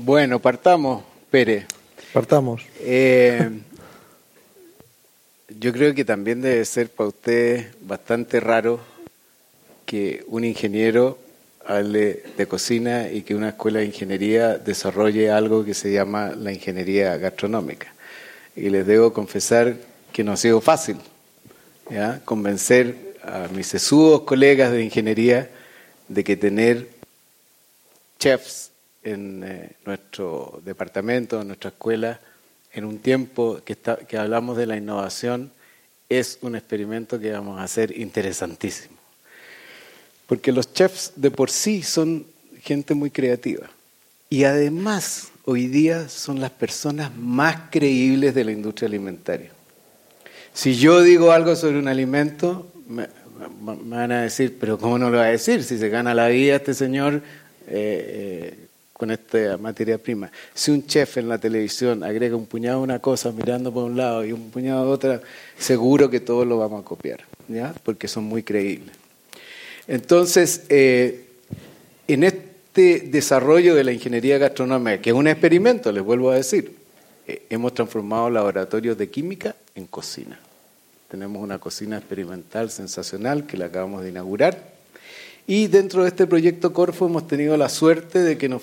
Bueno, partamos, Pérez. Partamos. Eh, yo creo que también debe ser para ustedes bastante raro que un ingeniero hable de cocina y que una escuela de ingeniería desarrolle algo que se llama la ingeniería gastronómica. Y les debo confesar que no ha sido fácil ¿ya? convencer a mis sesudos colegas de ingeniería de que tener chefs en eh, nuestro departamento, en nuestra escuela, en un tiempo que, hablamos de la innovación, es un experimento que vamos a hacer interesantísimo. Porque los chefs de por sí son gente muy creativa. Y además, hoy día son las personas más creíbles de la industria alimentaria. Si yo digo algo sobre un alimento, me, me van a decir, pero ¿cómo no lo va a decir? Si se gana la vida este señor eh, eh, con esta materia prima. Si un chef en la televisión agrega un puñado de una cosa mirando por un lado y un puñado de otra, seguro que todos lo vamos a copiar. Porque son muy creíbles. Entonces, eh, en este desarrollo de la ingeniería gastronómica, que es un experimento, les vuelvo a decir, eh, hemos transformado laboratorios de química en cocina. Tenemos una cocina experimental sensacional que la acabamos de inaugurar. Y dentro de este proyecto Corfo hemos tenido la suerte de que, nos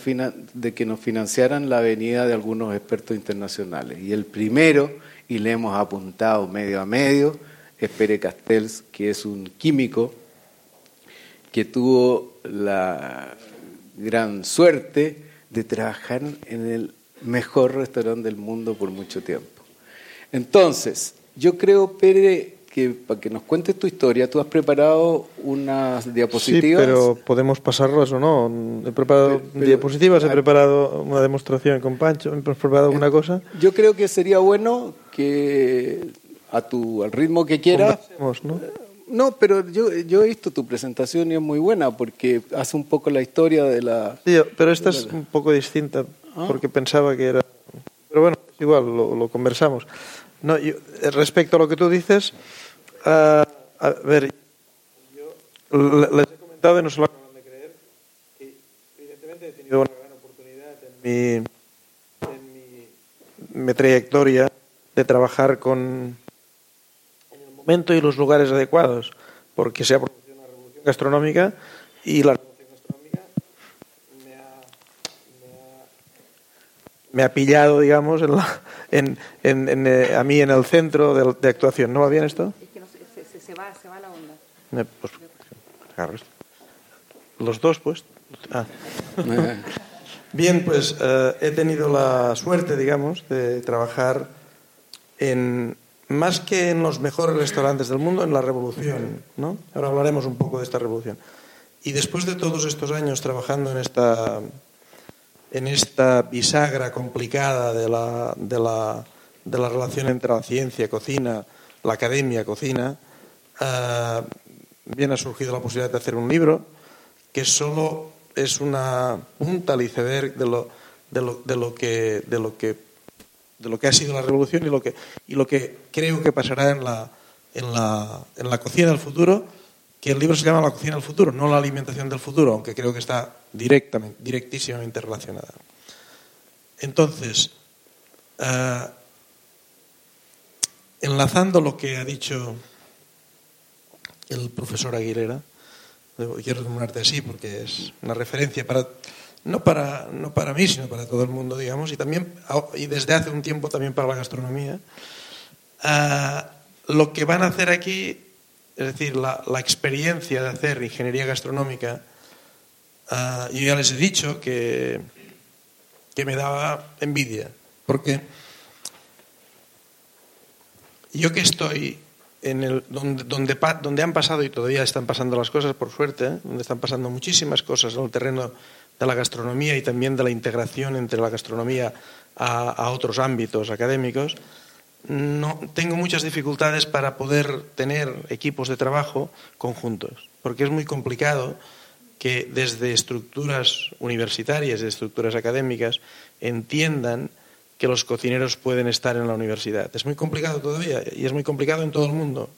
de que nos financiaran la venida de algunos expertos internacionales. Y el primero, y le hemos apuntado medio a medio, es Pere Castells, que es un químico que tuvo la gran suerte de trabajar en el mejor restaurante del mundo por mucho tiempo. Entonces, yo creo, Pere, que para que nos cuentes tu historia, tú has preparado unas diapositivas. Sí, pero podemos pasarlas o no. He preparado pero, pero, diapositivas, he preparado una demostración con Pancho, he preparado alguna cosa. Yo creo que sería bueno que a tu al ritmo que quieras. ¿no? No, pero yo, yo he visto tu presentación y es muy buena porque hace un poco la historia de la... Sí, pero esta es un poco distinta porque pensaba que era... Pero bueno, igual, lo, lo conversamos. No, yo, respecto a lo que tú dices, uh, a ver, yo les he comentado y no se lo acaban de creer, que evidentemente he tenido una gran oportunidad en mi, en mi, trayectoria de trabajar con momento y los lugares adecuados, porque se ha producido una revolución gastronómica y la revolución gastronómica me ha, me ha, pillado, digamos, en la, en, en, en, eh, a mí en el centro de, de, actuación. ¿No va bien esto? Es que no, se, se, se, va, se va la onda. Eh, pues, agarro esto. Los dos, pues. Ah. Bien, pues eh, he tenido la suerte, digamos, de trabajar en, más que en los mejores restaurantes del mundo, en la revolución. ¿no? Ahora hablaremos un poco de esta revolución. Y después de todos estos años trabajando en esta, en esta bisagra complicada de la, de, la, de la relación entre la ciencia, cocina, la academia, cocina, uh, bien ha surgido la posibilidad de hacer un libro que solo es una punta al iceberg de lo, de lo, de lo, que, de lo que de lo que ha sido la revolución y lo que, y lo que creo que pasará en la, en, la, en la cocina del futuro, que el libro se llama La cocina del futuro, no la alimentación del futuro, aunque creo que está directamente, directísimamente relacionada. Entonces, uh, enlazando lo que ha dicho el profesor Aguilera, quiero nombrarte así porque es una referencia para no para, no para mí, sino para todo el mundo, digamos, y, también, y desde hace un tiempo también para la gastronomía. Uh, lo que van a hacer aquí, es decir, la, experiencia de hacer ingeniería gastronómica, uh, yo ya les he dicho que, que me daba envidia, porque yo que estoy en el, donde, donde, donde han pasado y todavía están pasando las cosas, por suerte, ¿eh? donde están pasando muchísimas cosas en el terreno de la gastronomía y también de la integración entre la gastronomía a, otros ámbitos académicos, no, tengo muchas dificultades para poder tener equipos de trabajo conjuntos, porque es muy complicado que desde estructuras universitarias, de estructuras académicas, entiendan que los cocineros pueden estar en la universidad. Es muy complicado todavía y es muy complicado en todo el mundo.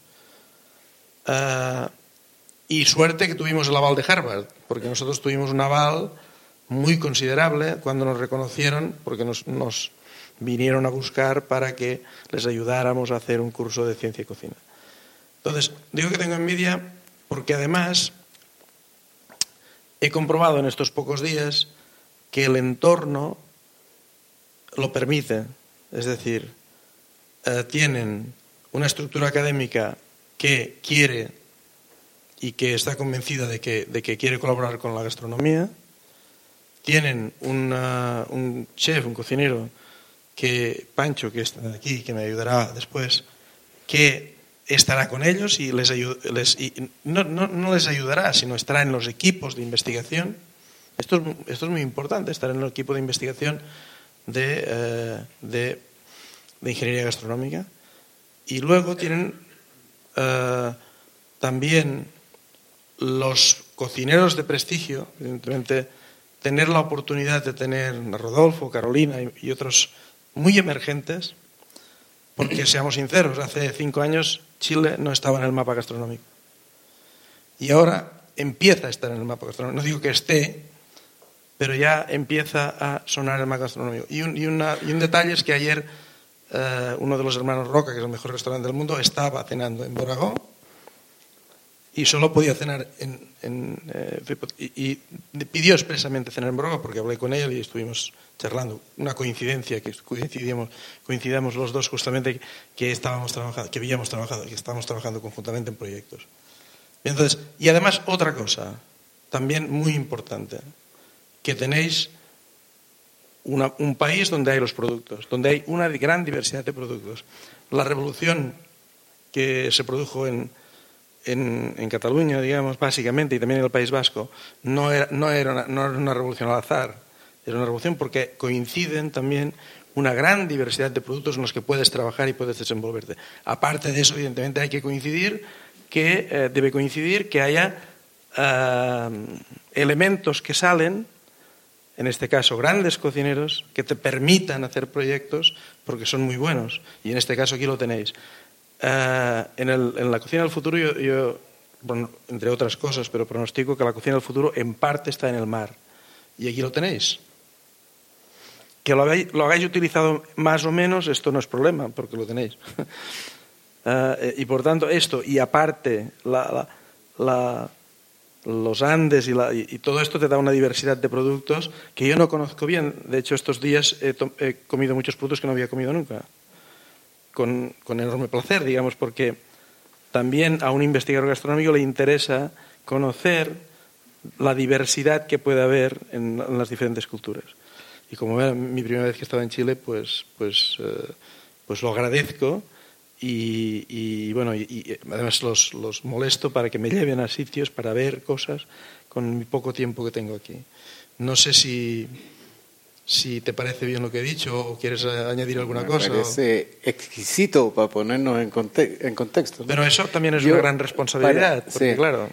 Uh, y suerte que tuvimos el aval de Harvard, porque nosotros tuvimos un aval muy considerable cuando nos reconocieron, porque nos, nos vinieron a buscar para que les ayudáramos a hacer un curso de ciencia y cocina. Entonces, digo que tengo envidia porque además he comprobado en estos pocos días que el entorno lo permite. Es decir, eh, tienen una estructura académica que quiere y que está convencida de que, quiere colaborar con la gastronomía. Tienen un chef, un cocinero, que Pancho, que está aquí, que me ayudará después, que estará con ellos y les, no, no, les ayudará, sino estará en los equipos de investigación. Esto es, esto es muy importante, estar en el equipo de investigación de, eh, de, de, ingeniería gastronómica. Y luego tienen eh, también los cocineros de prestigio, evidentemente, tener la oportunidad de tener a Rodolfo, Carolina y, y otros muy emergentes, porque seamos sinceros, hace cinco años Chile no estaba en el mapa gastronómico. Y ahora empieza a estar en el mapa gastronómico. No digo que esté, pero ya empieza a sonar el mapa gastronómico. Y un, y una, y un detalle es que ayer eh, uno de los hermanos Roca, que es el mejor restaurante del mundo, estaba cenando en Boragó y solo podía cenar en, en eh, y, y, pidió expresamente cenar en Boragó porque hablé con él y estuvimos charlando. Una coincidencia que coincidimos, coincidamos los dos justamente que estábamos trabajando, que habíamos trabajado, que estábamos trabajando conjuntamente en proyectos. Entonces, y además otra cosa, también muy importante, que tenéis un país donde hay los productos, donde hay una gran diversidad de productos. La revolución que se produjo en, en, Cataluña, digamos, básicamente, y también en el País Vasco, no era, no era, una, no era una revolución al azar, era una revolución porque coinciden también una gran diversidad de productos en los que puedes trabajar y puedes desenvolverte. Aparte de eso, evidentemente, hay que coincidir que eh, debe coincidir que haya uh, elementos que salen, en este caso grandes cocineros, que te permitan hacer proyectos porque son muy buenos. Y en este caso aquí lo tenéis. Uh, en, el, en, la cocina del futuro, yo, yo bueno, entre otras cosas, pero pronostico que la cocina del futuro en parte está en el mar. Y aquí lo tenéis. Que lo hagáis, lo hagáis utilizado más o menos, esto no es problema, porque lo tenéis. uh, y por tanto, esto, y aparte, la, la, la, los Andes y, y, todo esto te da una diversidad de productos que yo no conozco bien. De hecho, estos días he, comido muchos productos que no había comido nunca. Con, enorme placer, digamos, porque también a un investigador gastronómico le interesa conocer la diversidad que puede haber en, en las diferentes culturas. Y como era mi primera vez que estaba en Chile, pues, pues, eh, pues lo agradezco y, y bueno, y, y además los, los, molesto para que me lleven a sitios para ver cosas con mi poco tiempo que tengo aquí. No sé si, si te parece bien lo que he dicho o quieres añadir alguna me cosa. Me parece exquisito para ponernos en, conte en contexto. ¿no? Pero eso también es Yo, una gran responsabilidad, para, porque sí. claro.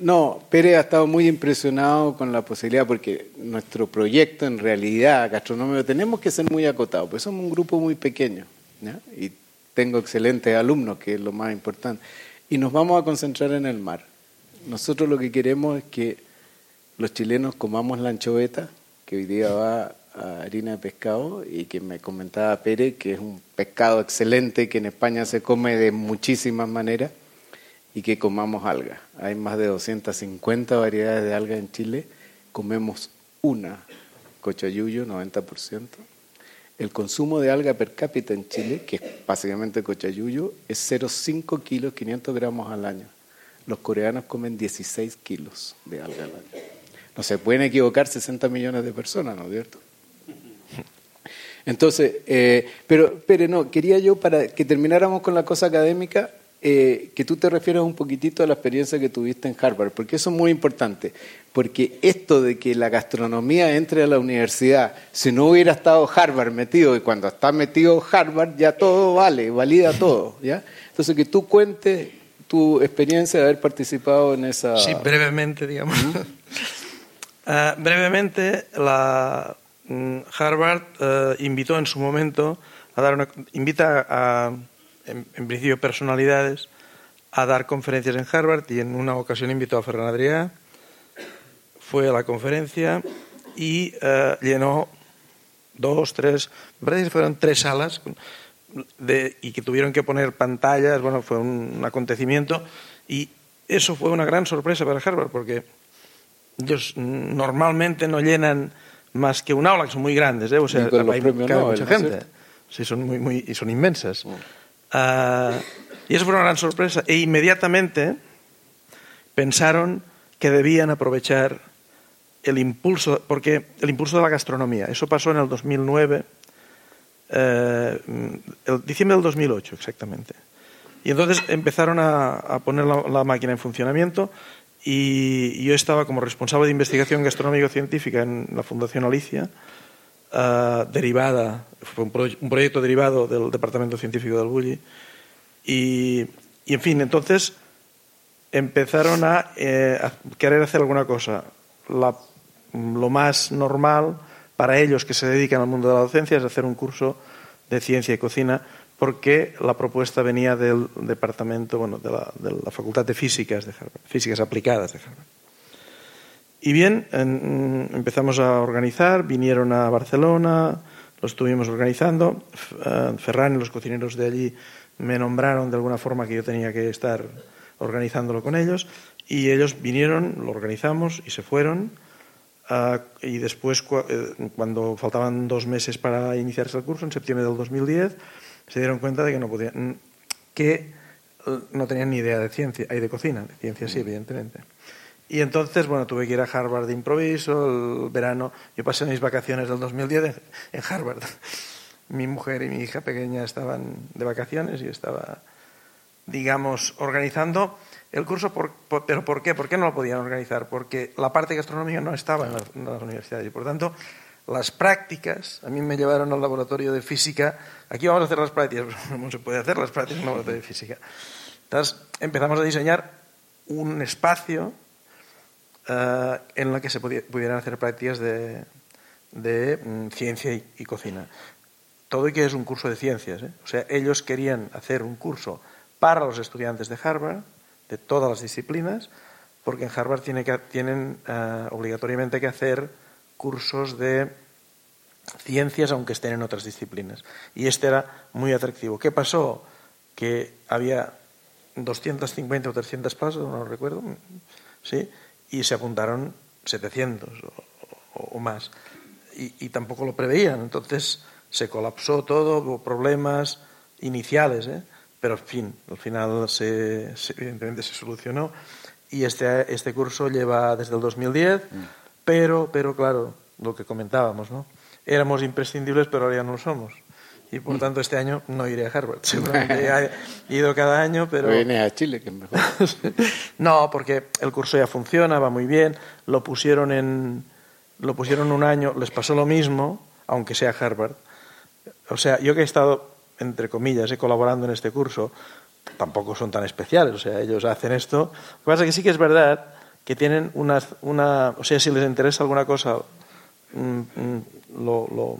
No, Pérez ha estado muy impresionado con la posibilidad, porque nuestro proyecto en realidad gastronómico tenemos que ser muy acotados, pues somos un grupo muy pequeño ¿ya? y tengo excelentes alumnos, que es lo más importante, y nos vamos a concentrar en el mar. Nosotros lo que queremos es que los chilenos comamos la anchoveta, que hoy día va a harina de pescado, y que me comentaba Pérez que es un pescado excelente que en España se come de muchísimas maneras y que comamos algas. Hay más de 250 variedades de algas en Chile, comemos una, cochayuyo, 90%. El consumo de alga per cápita en Chile, que es básicamente cochayuyo, es 0,5 kilos, 500 gramos al año. Los coreanos comen 16 kilos de alga al año. No se pueden equivocar 60 millones de personas, ¿no es cierto? Entonces, eh, pero, pero no, quería yo para que termináramos con la cosa académica, eh, que tú te refieras un poquitito a la experiencia que tuviste en Harvard, porque eso es muy importante, porque esto de que la gastronomía entre a la universidad, si no hubiera estado Harvard metido, y cuando está metido Harvard ya todo vale, valida todo, ¿ya? Entonces que tú cuentes tu experiencia de haber participado en esa... Sí, brevemente, digamos. ¿Mm? uh, brevemente, la um, Harvard uh, invitó en su momento a dar una... invita a en, en, principio personalidades, a dar conferencias en Harvard y en una ocasión invitó a Ferran Adrià, fue a la conferencia y eh, llenó dos, tres, me parece que fueron tres salas de, y que tuvieron que poner pantallas, bueno, fue un, acontecimiento y eso fue una gran sorpresa para Harvard porque ellos normalmente no llenan más que un aula, que son muy grandes, ¿eh? o sea, hay mucha gente. Sí, son, muy, muy, y son inmensas. Mm. Ah, y eso fue una gran sorpresa. E inmediatamente pensaron que debían aprovechar el impulso, porque el impulso de la gastronomía. Eso pasó en el 2009, eh, diciembre del 2008 exactamente. Y entonces empezaron a, poner la, máquina en funcionamiento y, yo estaba como responsable de investigación gastronómico-científica en la Fundación Alicia, eh, derivada, fue un, proyecto derivado del Departamento Científico del Bulli. Y, y en fin, entonces empezaron a, eh, a querer hacer alguna cosa. La lo más normal para ellos que se dedican al mundo de la docencia es hacer un curso de ciencia y cocina porque la propuesta venía del departamento, bueno, de la, de la Facultad de Físicas de Harvard, Físicas Aplicadas de Harvard. Y bien, empezamos a organizar, vinieron a Barcelona, lo estuvimos organizando, eh, Ferran y los cocineros de allí me nombraron de alguna forma que yo tenía que estar organizándolo con ellos, y ellos vinieron, lo organizamos y se fueron. Uh, y después, eh, cuando faltaban dos meses para iniciarse el curso, en septiembre del 2010, se dieron cuenta de que no podían, que eh, no tenían ni idea de ciencia, hay de cocina, de ciencia sí, evidentemente. Y entonces, bueno, tuve que ir a Harvard de improviso, el verano, yo pasé mis vacaciones del 2010 en Harvard. Mi mujer y mi hija pequeña estaban de vacaciones y estaba, digamos, organizando el curso, ¿pero por qué? ¿Por qué no lo podían organizar? Porque la parte gastronómica no estaba en, las universidades y por tanto las prácticas, a mí me llevaron al laboratorio de física, aquí vamos a hacer las prácticas, pero no se puede hacer las prácticas en el laboratorio de física. Entonces empezamos a diseñar un espacio eh, en el que se pudieran hacer prácticas de, mm, ciencia y, cocina. Todo y que es un curso de ciencias. ¿eh? O sea, ellos querían hacer un curso para los estudiantes de Harvard, de todas las disciplinas, porque en Harvard tienen eh, obligatoriamente que hacer cursos de ciencias aunque estén en otras disciplinas. Y este era muy atractivo. ¿Qué pasó? Que había 250 o 300 pasos, no recuerdo, ¿sí? Y se apuntaron 700 o, más. Y, y, tampoco lo preveían. Entonces se colapsó todo, hubo problemas iniciales. ¿eh? pero en fin, al final se, evidentemente se solucionó y este, este curso lleva desde el 2010, mm. pero, pero claro, lo que comentábamos, ¿no? Éramos imprescindibles, pero ahora ya no lo somos. Y por tanto este año no iré a Harvard. Seguramente he ido cada año, pero... Viene a Chile, que es mejor. no, porque el curso ya funciona, va muy bien. Lo pusieron en lo pusieron un año, les pasó lo mismo, aunque sea Harvard. O sea, yo que he estado entre comillas, eh, colaborando en este curso, tampoco son tan especiales. O sea, ellos hacen esto. Lo que pasa es que sí que es verdad que tienen una... una o sea, si les interesa alguna cosa, mm, mm, lo, lo,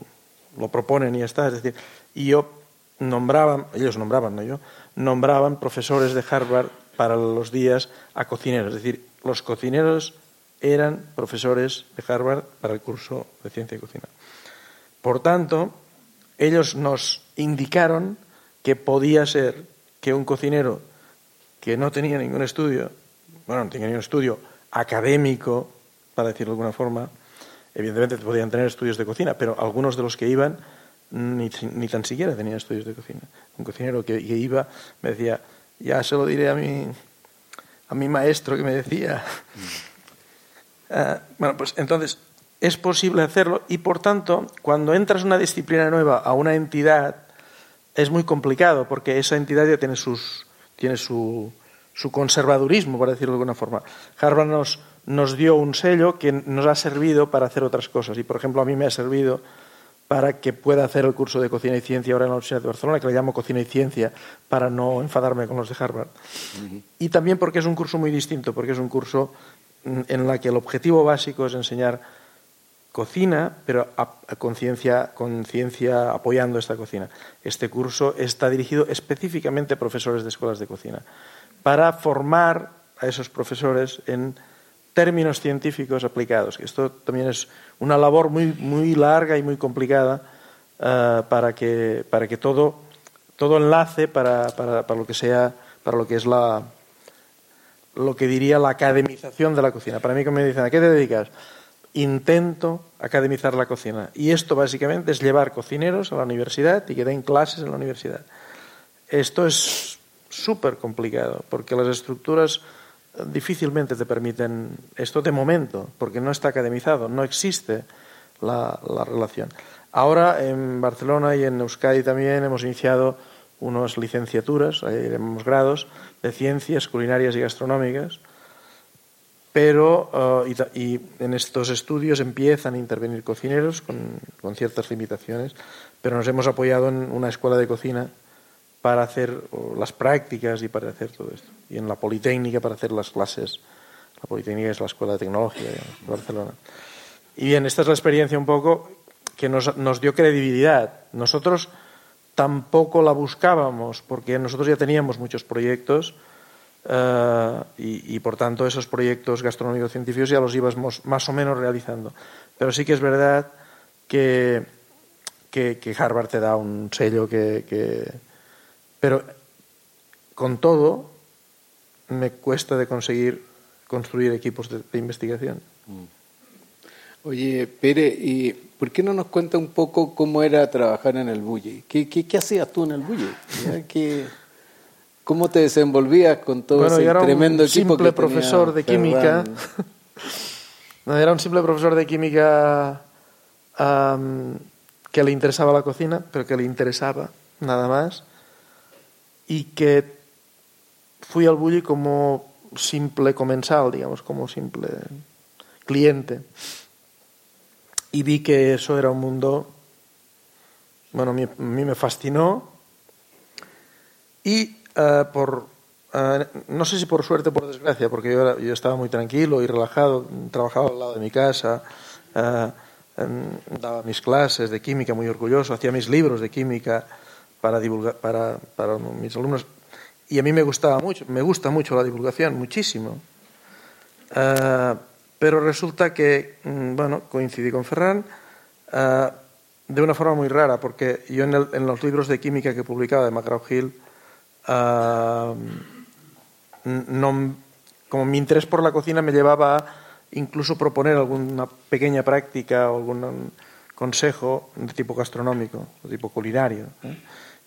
lo, proponen y está. Es decir, y yo nombraban, ellos nombraban, no yo, nombraban profesores de Harvard para los días a cocineros. Es decir, los cocineros eran profesores de Harvard para el curso de ciencia y cocina. Por tanto, ellos nos indicaron que podía ser que un cocinero que no tenía ningún estudio, bueno, no tenía ningún estudio académico, para decirlo de alguna forma, evidentemente podían tener estudios de cocina, pero algunos de los que iban ni, tan siquiera tenían estudios de cocina. Un cocinero que, iba me decía, ya se lo diré a mi, a mi maestro que me decía. Mm. Ah, bueno, pues entonces es posible hacerlo y por tanto, cuando entras una disciplina nueva a una entidad, es muy complicado porque esa entidad ya tiene, sus, tiene su, su conservadurismo, por decirlo de alguna forma. Harvard nos, nos dio un sello que nos ha servido para hacer otras cosas y, por ejemplo, a mí me ha servido para que pueda hacer el curso de cocina y ciencia ahora en la Universidad de Barcelona, que le llamo cocina y ciencia, para no enfadarme con los de Harvard. Y también porque es un curso muy distinto, porque es un curso en el que el objetivo básico es enseñar cocina, pero con ciencia, apoyando esta cocina. Este curso está dirigido específicamente a profesores de escuelas de cocina, para formar a esos profesores en términos científicos aplicados. Esto también es una labor muy, muy larga y muy complicada eh, para, que, para que todo, todo enlace para, para, para, lo que sea, para lo que es la, lo que diría la academización de la cocina. Para mí, como me dicen, ¿a qué te dedicas? Intento academizar la cocina. Y esto básicamente es llevar cocineros a la universidad y que den clases en la universidad. Esto es súper complicado porque las estructuras difícilmente te permiten esto de momento, porque no está academizado, no existe la, relación. Ahora en Barcelona y en Euskadi también hemos iniciado unas licenciaturas, llamamos grados, de ciencias culinarias y gastronómicas, pero uh, y, en estos estudios empiezan a intervenir cocineros con, con ciertas limitaciones, pero nos hemos apoyado en una escuela de cocina para hacer las prácticas y para hacer todo esto. Y en la Politécnica para hacer las clases. La Politécnica es la Escuela de Tecnología de Barcelona. Y bien, esta es la experiencia un poco que nos, nos dio credibilidad. Nosotros tampoco la buscábamos porque nosotros ya teníamos muchos proyectos uh, y, y, por tanto esos proyectos gastronómicos científicos ya los íbamos más o menos realizando. Pero sí que es verdad que, que, que Harvard te da un sello que, que pero con todo, me cuesta de conseguir construir equipos de, de investigación. Mm. Oye, Pere, ¿y por qué no nos cuenta un poco cómo era trabajar en el Bulli? ¿Qué, qué, qué hacías tú en el Bulli? ¿Cómo te desenvolvías con todo bueno, ese era tremendo un equipo simple que profesor de química. no, era un simple profesor de química um, que le interesaba la cocina, pero que le interesaba nada más y que fui al Bulli como simple comensal, digamos, como simple cliente. Y vi que eso era un mundo, bueno, a mí, me fascinó y uh, por, uh, no sé si por suerte o por desgracia, porque yo, era, yo, estaba muy tranquilo y relajado, trabajaba al lado de mi casa, uh, daba mis clases de química muy orgulloso, hacía mis libros de química, para divulgar para, para mis alumnos y a mí me gustaba mucho, me gusta mucho la divulgación, muchísimo. Uh, pero resulta que, mm, bueno, coincidí con Ferran uh, de una forma muy rara, porque yo en, el, en, los libros de química que publicaba de McGraw-Hill, uh, no, como mi interés por la cocina me llevaba a incluso proponer alguna pequeña práctica o algún consejo de tipo gastronómico, de tipo culinario. ¿eh?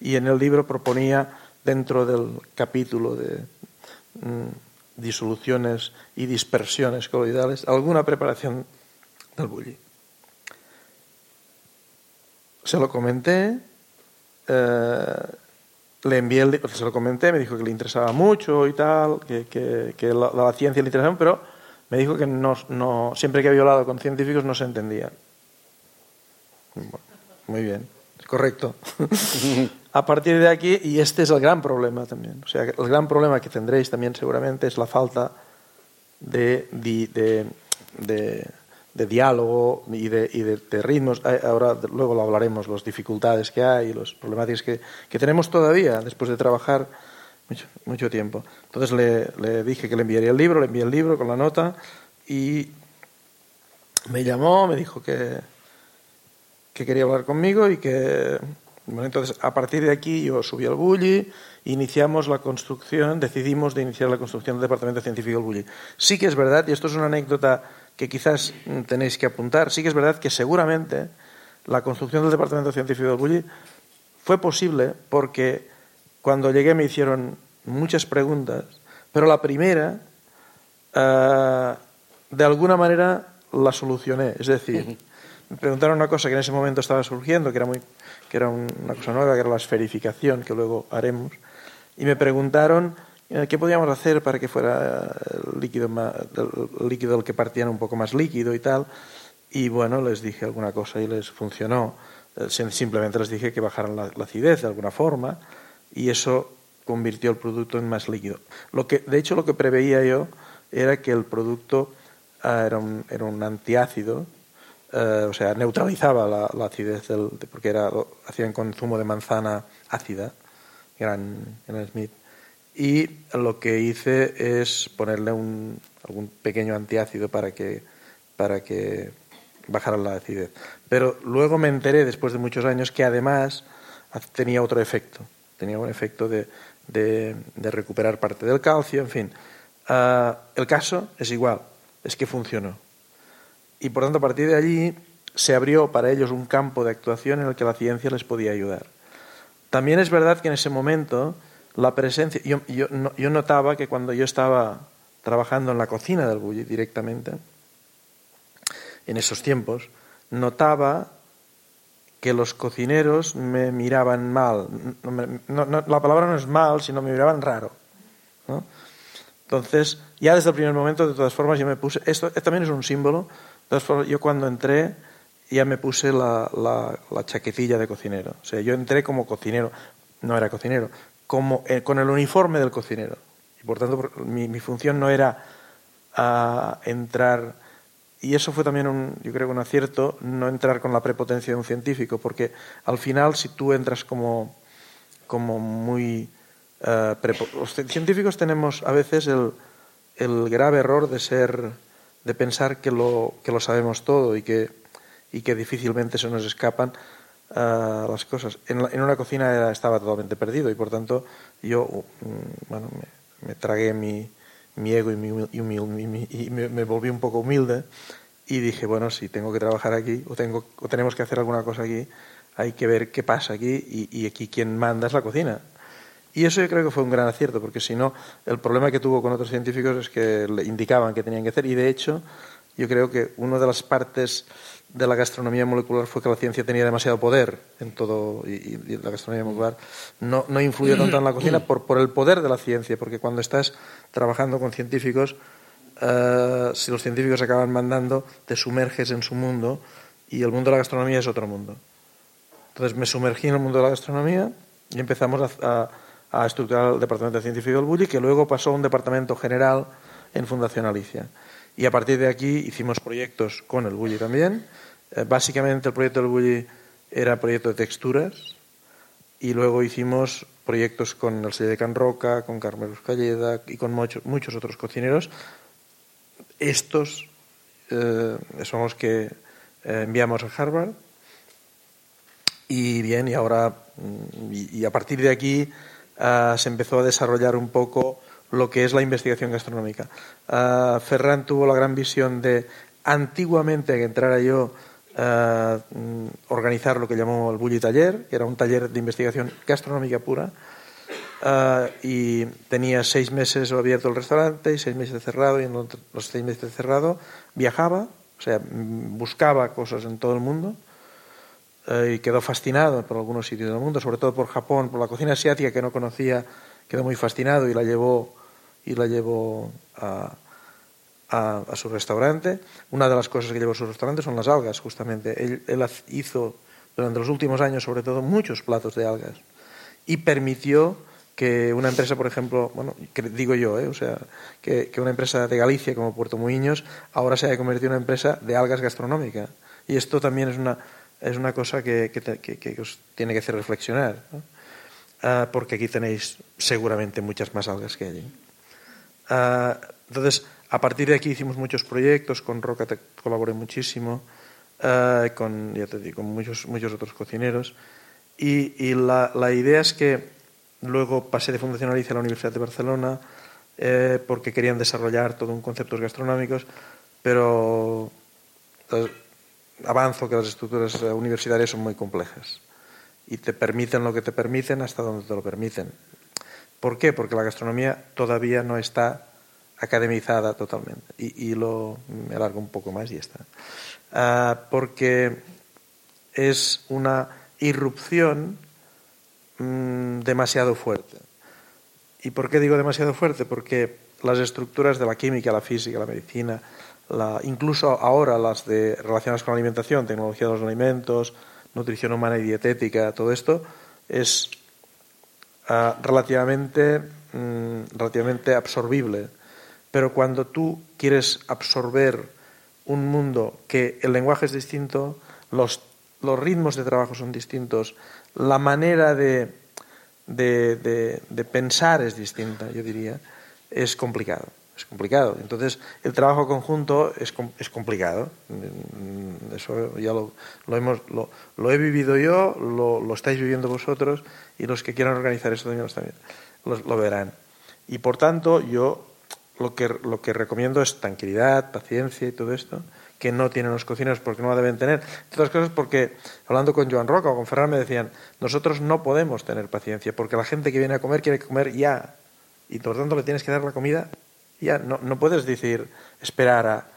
Y en el libro proponía dentro del capítulo de mm, disoluciones y dispersiones coloidales alguna preparación del bulli. Se lo comenté, eh, le envié el, se lo comenté, me dijo que le interesaba mucho y tal, que, que, que la, la, ciencia le interesaba, pero me dijo que no, no, siempre que había hablado con científicos no se entendía. Muy bien, correcto. a partir de aquí, y este es el gran problema también, o sea, el gran problema que tendréis también seguramente es la falta de, de, de, de diálogo y, de, y de, ritmos. Ahora luego lo hablaremos, las dificultades que hay, las problemáticas que, que tenemos todavía después de trabajar mucho, mucho tiempo. Entonces le, le, dije que le enviaría el libro, le envié el libro con la nota y me llamó, me dijo que, que quería hablar conmigo y que bueno, entonces, a partir de aquí yo subí al Bulli, iniciamos la construcción, decidimos de iniciar la construcción del Departamento Científico del Bulli. Sí que es verdad, y esto es una anécdota que quizás tenéis que apuntar, sí que es verdad que seguramente la construcción del Departamento Científico del Bulli fue posible porque cuando llegué me hicieron muchas preguntas, pero la primera, uh, de alguna manera, la solucioné. Es decir, me preguntaron una cosa que en ese momento estaba surgiendo, que era muy que era una cosa nueva, que era la esferificación, que luego haremos, y me preguntaron eh, qué podíamos hacer para que fuera el líquido, más, el líquido del que partían un poco más líquido y tal, y bueno, les dije alguna cosa y les funcionó. Eh, simplemente les dije que bajaran la, acidez de alguna forma, y eso convirtió el producto en más líquido. Lo que, de hecho, lo que preveía yo era que el producto uh, era, un, era un antiácido, eh, o sea, neutralizaba la, acidez del, porque era, hacían con zumo de manzana ácida, gran, Smith. Y lo que hice es ponerle un algún pequeño antiácido para que, para que bajara la acidez. Pero luego me enteré, después de muchos años, que además tenía otro efecto. Tenía un efecto de, de, recuperar parte del calcio, en fin. Ah, el caso es igual, es que funcionó. Y por tanto, a partir de allí se abrió para ellos un campo de actuación en el que la ciencia les podía ayudar. También es verdad que en ese momento la presencia. Yo, yo, yo notaba que cuando yo estaba trabajando en la cocina del Bulli directamente, en esos tiempos, notaba que los cocineros me miraban mal. la palabra no es mal, sino me miraban raro. Entonces, ya desde el primer momento, de todas formas, yo me puse. Esto también es un símbolo. Yo cuando entré, ya me puse la, la, chaquetilla de cocinero. O sea, yo entré como cocinero, no era cocinero, como, eh, con el uniforme del cocinero. Y por tanto, mi, función no era ah, entrar y eso fue también, un, yo creo, un acierto, no entrar con la prepotencia de un científico, porque al final, si tú entras como, como muy... Uh, los científicos tenemos a veces el, el, grave error de ser de pensar que lo, que lo sabemos todo y que, y que difícilmente se nos escapan uh, las cosas. En, en una cocina estaba totalmente perdido y por tanto yo mm, bueno, me, tragué mi, mi ego y, me, volví un poco humilde y dije, bueno, si tengo que trabajar aquí o, tengo, o tenemos que hacer alguna cosa aquí, hay que ver qué pasa aquí y, aquí quien manda es la cocina. Y eso yo creo que fue un gran acierto, porque si no, el problema que tuvo con otros científicos es que le indicaban qué tenían que hacer y de hecho yo creo que una de las partes de la gastronomía molecular fue que la ciencia tenía demasiado poder en todo y, la gastronomía molecular no, no influyó tanto en la cocina por, por el poder de la ciencia, porque cuando estás trabajando con científicos, eh, si los científicos acaban mandando, te sumerges en su mundo y el mundo de la gastronomía es otro mundo. Entonces me sumergí en el mundo de la gastronomía y empezamos a, estructurar el departamento científico del Bulli, que luego pasó a un departamento general en Fundación Alicia. Y a partir de aquí hicimos proyectos con el Bulli también. Eh, básicamente el proyecto del Bulli era proyecto de texturas y luego hicimos proyectos con el sello de Can Roca, con Carmelo Calleda y con muchos, otros cocineros. Estos eh, son los que eh, enviamos a Harvard. Y bien, y ahora, mm, y, a partir de aquí se empezó a desarrollar un poco lo que es la investigación gastronómica. Uh, Ferran tuvo la gran visión de, antiguamente, que entrara yo, uh, organizar lo que llamó el Bulli Taller, que era un taller de investigación gastronómica pura, uh, y tenía seis meses abierto el restaurante y seis meses cerrado, y en los seis meses cerrado viajaba, o sea, buscaba cosas en todo el mundo, y quedó fascinado por algunos sitios del mundo, sobre todo por Japón, por la cocina asiática que no conocía, quedó muy fascinado y la llevó y la llevó a, a, su restaurante. Una de las cosas que llevó a su restaurante son las algas, justamente. Él, hizo durante los últimos años, sobre todo, muchos platos de algas y permitió que una empresa, por ejemplo, bueno, digo yo, ¿eh? o sea, que, que, una empresa de Galicia como Puerto Muiños ahora se haya convertido en una empresa de algas gastronómica. Y esto también es una, es una cosa que, que os tiene que hacer reflexionar, uh, porque aquí tenéis seguramente muchas más algas que allí. Uh, entonces, a partir de aquí hicimos muchos proyectos, con Roca te colaboré muchísimo, uh, con, ya te digo, muchos, muchos otros cocineros. Y, y la, la, idea es que luego pasé de Fundación Alicia a la Universidad de Barcelona eh, porque querían desarrollar todo un conceptos gastronómicos, pero avanzo que las estructuras universitarias son muy complejas y te permiten lo que te permiten hasta donde te lo permiten. ¿Por qué? Porque la gastronomía todavía no está academizada totalmente. Y, lo me alargo un poco más y ya está. Ah, porque es una irrupción mm, demasiado fuerte. ¿Y por qué digo demasiado fuerte? Porque las estructuras de la química, la física, la medicina, la, incluso ahora las de, relacionadas con la alimentación, tecnología de los alimentos, nutrición humana y dietética, todo esto es Ah, relativamente, mm, relativamente absorbible. Pero cuando tú quieres absorber un mundo que el lenguaje es distinto, los, los ritmos de trabajo son distintos, la manera de, de, de, pensar es distinta, yo diría, es complicado. Es complicado. Entonces, el trabajo conjunto es, es complicado. Mm, eso ya lo, lo hemos, lo, he vivido yo, lo, estáis viviendo vosotros y los que quieran organizar esto también lo, verán. Y por tanto, yo lo que, lo que recomiendo es tranquilidad, paciencia y todo esto que no tienen los cocineros porque no la deben tener. Entre otras cosas porque, hablando con Joan Roca o con Ferran, me decían, nosotros no podemos tener paciencia porque la gente que viene a comer quiere comer ya. Y por tanto le tienes que dar la comida ya. No, no puedes decir, esperar a...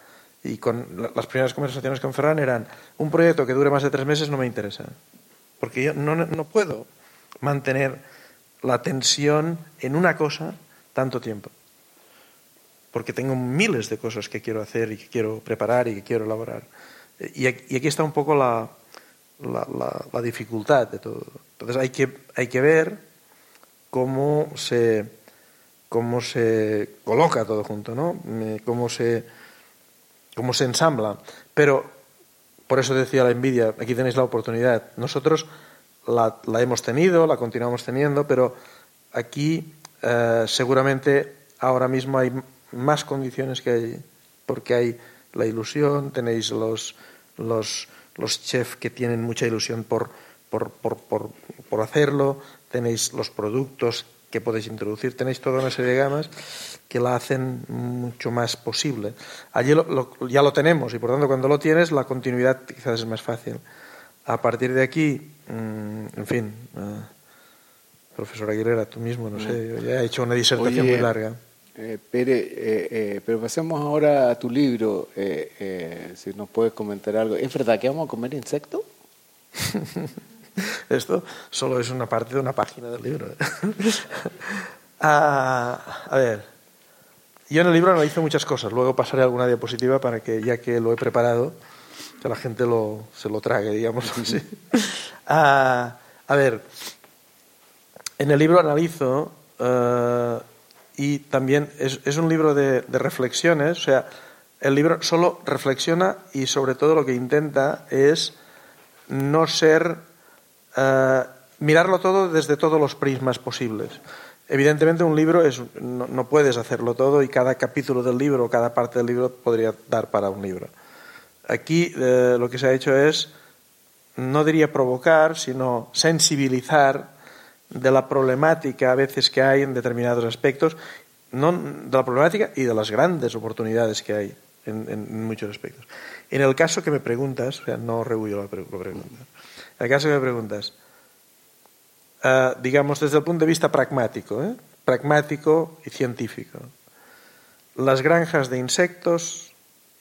Y con las primeras conversaciones con Ferran eran, un proyecto que dure más de tres meses no me interesa. Porque yo no, no puedo mantener la tensión en una cosa tanto tiempo porque tengo miles de cosas que quiero hacer y que quiero preparar y que quiero elaborar. Y aquí está un poco la, la, dificultad de todo. Entonces hay que, hay que ver cómo se, cómo se coloca todo junto, ¿no? cómo, se, cómo se ensambla. Pero, por eso decía la envidia, aquí tenéis la oportunidad. Nosotros la, hemos tenido, la continuamos teniendo, pero aquí eh, seguramente ahora mismo hay más condiciones que hay, porque hay la ilusión, tenéis los, los, los chefs que tienen mucha ilusión por, por, por, por, hacerlo, tenéis los productos que podéis introducir, tenéis toda una serie de gamas que la hacen mucho más posible. Allí ya lo tenemos y por tanto cuando lo tienes la continuidad quizás es más fácil. A partir de aquí, mm, en fin, uh, profesor Aguilera, tú mismo, no sé, yo ya he hecho una disertación muy larga. Eh, Pere, eh, eh, pero pasemos ahora a tu libro, si nos puedes comentar algo. ¿Es verdad que vamos a comer insectos? Esto solo es una parte de una página del libro. Ah, a ver, yo en el libro analizo muchas cosas, luego pasaré alguna diapositiva para que, ya que lo he preparado, que la gente lo, se lo trague, digamos así. Ah, a ver, en el libro analizo y también es, un libro de, reflexiones, o sea, el libro solo reflexiona y sobre todo lo que intenta es no ser, eh, mirarlo todo desde todos los prismas posibles. Evidentemente un libro es, no, puedes hacerlo todo y cada capítulo del libro o cada parte del libro podría dar para un libro. Aquí eh, lo que se ha hecho es, no diría provocar, sino sensibilizar de la problemática a veces que hay en determinados aspectos, no, de la problemática y de las grandes oportunidades que hay en, muchos aspectos. En el caso que me preguntas, o sea, no rehuyo la, pregunta, el caso me preguntas, uh, digamos desde el punto de vista pragmático, ¿eh? pragmático y científico, las granjas de insectos,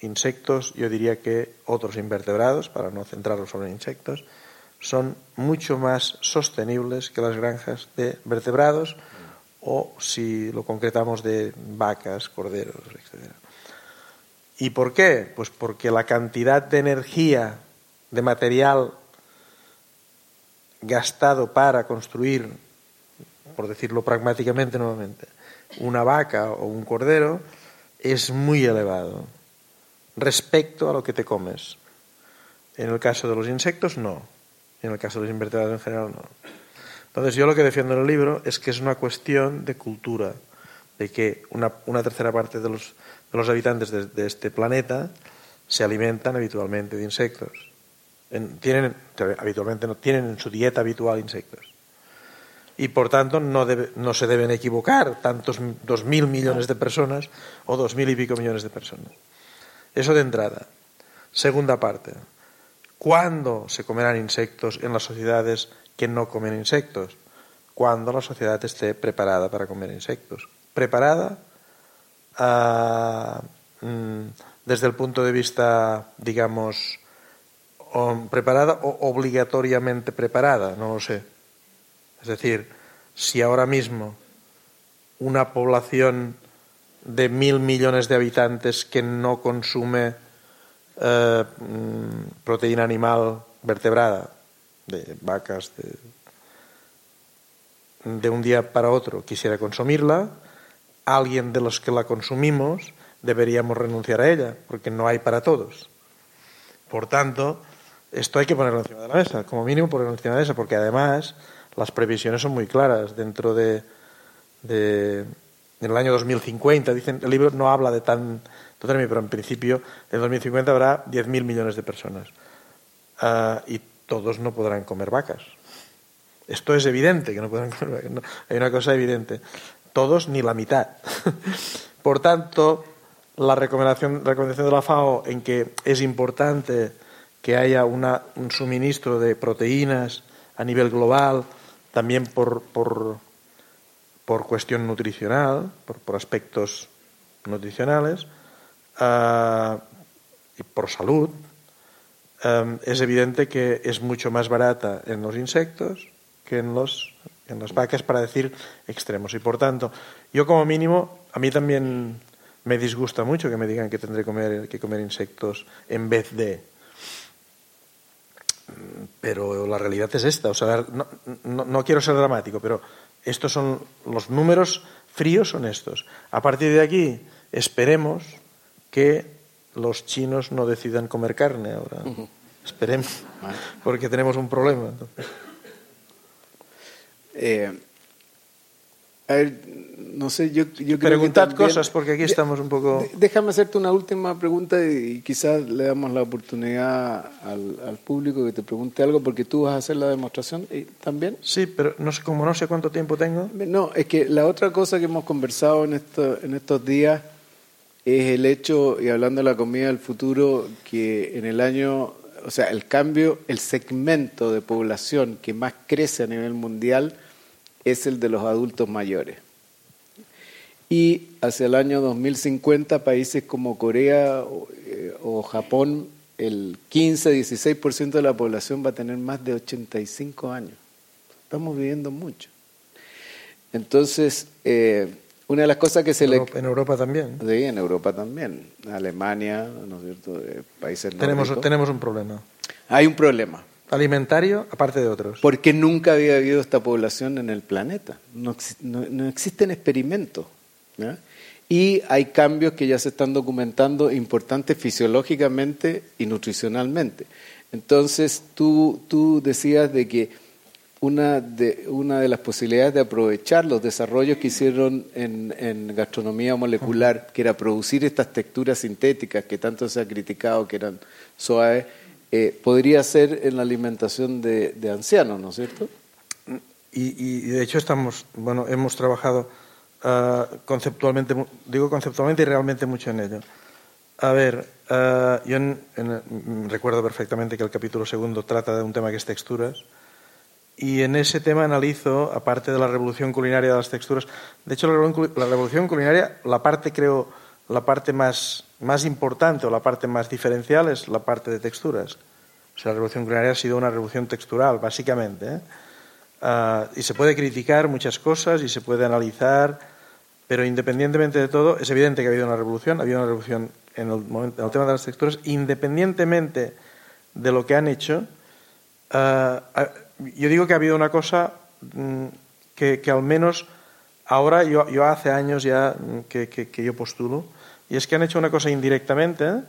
insectos, yo diría que otros invertebrados, para no centrarlo sobre insectos, son mucho más sostenibles que las granjas de vertebrados o si lo concretamos de vacas, corderos, etc. ¿Y por qué? Pues porque la cantidad de energía, de material gastado para construir, por decirlo pragmáticamente nuevamente, una vaca o un cordero es muy elevado respecto a lo que te comes. En el caso de los insectos, no en el caso de los invertebrados en general no. Entonces yo lo que defiendo en el libro es que es una cuestión de cultura, de que una, tercera parte de los, de los habitantes de, este planeta se alimentan habitualmente de insectos. Tienen, habitualmente no tienen en su dieta habitual insectos. Y por tanto no, no se deben equivocar tantos dos mil millones de personas o dos mil y pico millones de personas. Eso de entrada. Segunda parte. ¿Cuándo se comerán insectos en las sociedades que no comen insectos? Cuando la sociedad esté preparada para comer insectos. Preparada mm, desde el punto de vista, digamos, preparada o obligatoriamente preparada, no lo sé. Es decir, si ahora mismo una población de mil millones de habitantes que no consume eh, mm, proteína animal vertebrada, de vacas, de, de un día para otro quisiera consumirla, alguien de los que la consumimos deberíamos renunciar a ella, porque no hay para todos. Por tanto, esto hay que ponerlo encima de la mesa, como mínimo ponerlo encima de la mesa, porque además las previsiones son muy claras. Dentro de, en el año 2050, dicen, el libro no habla de tan, pero en principio en 2050 habrá 10.000 millones de personas. Ah, y todos no podrán comer vacas. Esto es evidente que no podrán comer vacas. hay una cosa evidente. Todos ni la mitad. Por tanto, la recomendación, recomendación de la FAO en que es importante que haya una, un suministro de proteínas a nivel global, también por, por, por cuestión nutricional, por, por aspectos nutricionales uh, y por salud, um, es evidente que es mucho más barata en los insectos que en, los, en las vacas, para decir extremos. Y por tanto, yo como mínimo, a mí también me disgusta mucho que me digan que tendré comer, que comer insectos en vez de. Pero la realidad es esta. O sea, no, no, no quiero ser dramático, pero estos son los números fríos son estos. A partir de aquí, esperemos que los chinos no decidan comer carne ahora. Esperemos, porque tenemos un problema. Eh, a ver, no sé, yo, yo creo Preguntad cosas porque aquí estamos un poco... Déjame hacerte una última pregunta y quizás le damos la oportunidad al, público que te pregunte algo porque tú vas a hacer la demostración también. Sí, pero no sé, como no sé cuánto tiempo tengo. No, es que la otra cosa que hemos conversado en, esto, en estos días es el hecho, y hablando de la comida del futuro, que en el año, o sea, el cambio, el segmento de población que más crece a nivel mundial es el de los adultos mayores. Y hacia el año 2050 países como Corea o, eh, Japón, el 15-16% de la población va a tener más de 85 años. Estamos viviendo mucho. Entonces, eh, una de las cosas que se le... En Europa también. Sí, en Europa también. Alemania, ¿no es cierto? Eh, países tenemos, tenemos un problema. Hay un problema alimentario aparte de otros. Porque nunca había habido esta población en el planeta. No, no, existen experimentos. Y hay cambios que ya se están documentando importantes fisiológicamente y nutricionalmente. Entonces, tú, tú decías de que una de, una de las posibilidades de aprovechar los desarrollos que hicieron en, en gastronomía molecular, que era producir estas texturas sintéticas que tanto se ha criticado, que eran suaves, eh, podría ser en la alimentación de, ancianos, ¿no es cierto? Y, de hecho estamos, bueno, hemos trabajado ah, conceptualmente, digo conceptualmente y realmente mucho en ello. A ver, ah, yo recuerdo perfectamente que el capítulo segundo trata de un tema que es texturas. Y en ese tema analizo, aparte de la revolución culinaria de las texturas, de hecho la revolución culinaria, la parte creo, la parte más más importante o la parte más diferencial es la parte de texturas. O sea, la revolución culinaria ha sido una revolución textural, básicamente. ¿eh? Ah, y se puede criticar muchas cosas y se puede analizar, pero independientemente de todo, es evidente que ha habido una revolución, ha habido una revolución en el, en el tema de las texturas, independientemente de lo que han hecho. Ah, yo digo que ha habido una cosa mm, que, que, al menos ahora, yo, yo hace años ya mm, que, que yo postulo, y es que han hecho una cosa indirectamente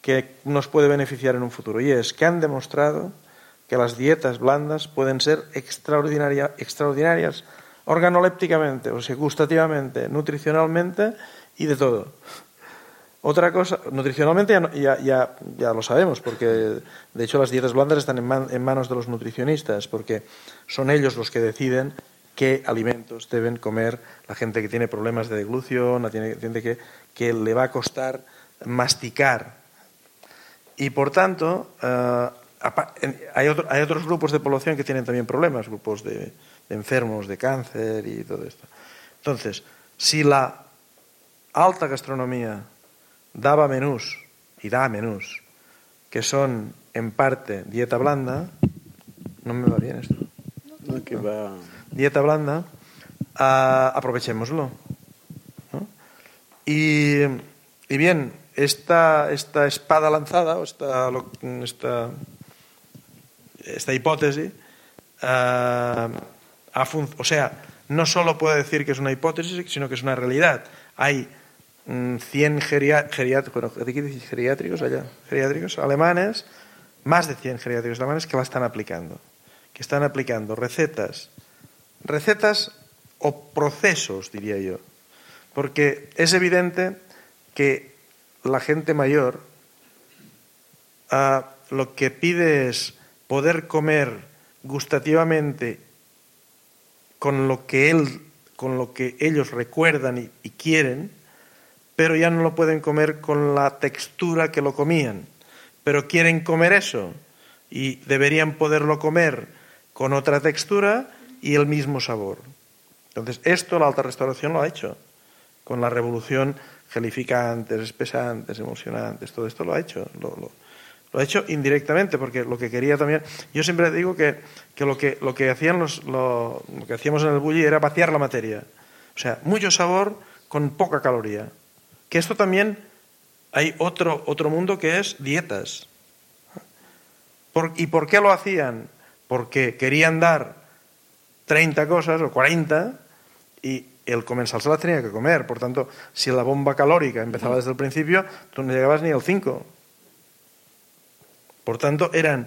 que nos puede beneficiar en un futuro. Y es que han demostrado que las dietas blandas pueden ser extraordinarias organolépticamente, o sea, gustativamente, nutricionalmente y de todo. Otra cosa, nutricionalmente ya, ya, ya, lo sabemos, porque de hecho las dietas blandas están en, en, manos de los nutricionistas, porque son ellos los que deciden qué alimentos deben comer la gente que tiene problemas de deglución, la gente que que le va a costar masticar. Y por tanto, eh, hay, otros grupos de población que tienen también problemas, grupos de, enfermos de cáncer y todo esto. Entonces, si la alta gastronomía daba menús y da menús que son en parte dieta blanda, no me va bien esto. Dieta blanda, uh, aprovechémoslo. Y, bien, esta, esta, espada lanzada, o esta, esta, esta hipótesis, uh, o sea, no solo puede decir que es una hipótesis, sino que es una realidad. Hay 100 mm, geriátricos, geriátricos allá, geriátricos alemanes, más de 100 geriátricos alemanes que la están aplicando, que están aplicando recetas, recetas o procesos, diría yo, Porque es evidente que la gente mayor lo que pide es poder comer gustativamente con lo que él, con lo que ellos recuerdan y quieren, pero ya no lo pueden comer con la textura que lo comían. Pero quieren comer eso y deberían poderlo comer con otra textura y el mismo sabor. Entonces, esto la alta restauración lo ha hecho, con la revolución gelificantes, espesantes, emocionantes, todo esto lo ha hecho. Lo, ha hecho indirectamente, porque lo que quería también. Yo siempre digo que, lo, que lo que hacían los, lo, que hacíamos en el bully era vaciar la materia. O sea, mucho sabor con poca caloría. Que esto también hay otro, otro mundo que es dietas. ¿Y por qué lo hacían? Porque querían dar 30 cosas o 40 y el comensal se las tenía que comer. Por tanto, si la bomba calórica empezaba desde el principio, tú no llegabas ni al 5. Por tanto, eran,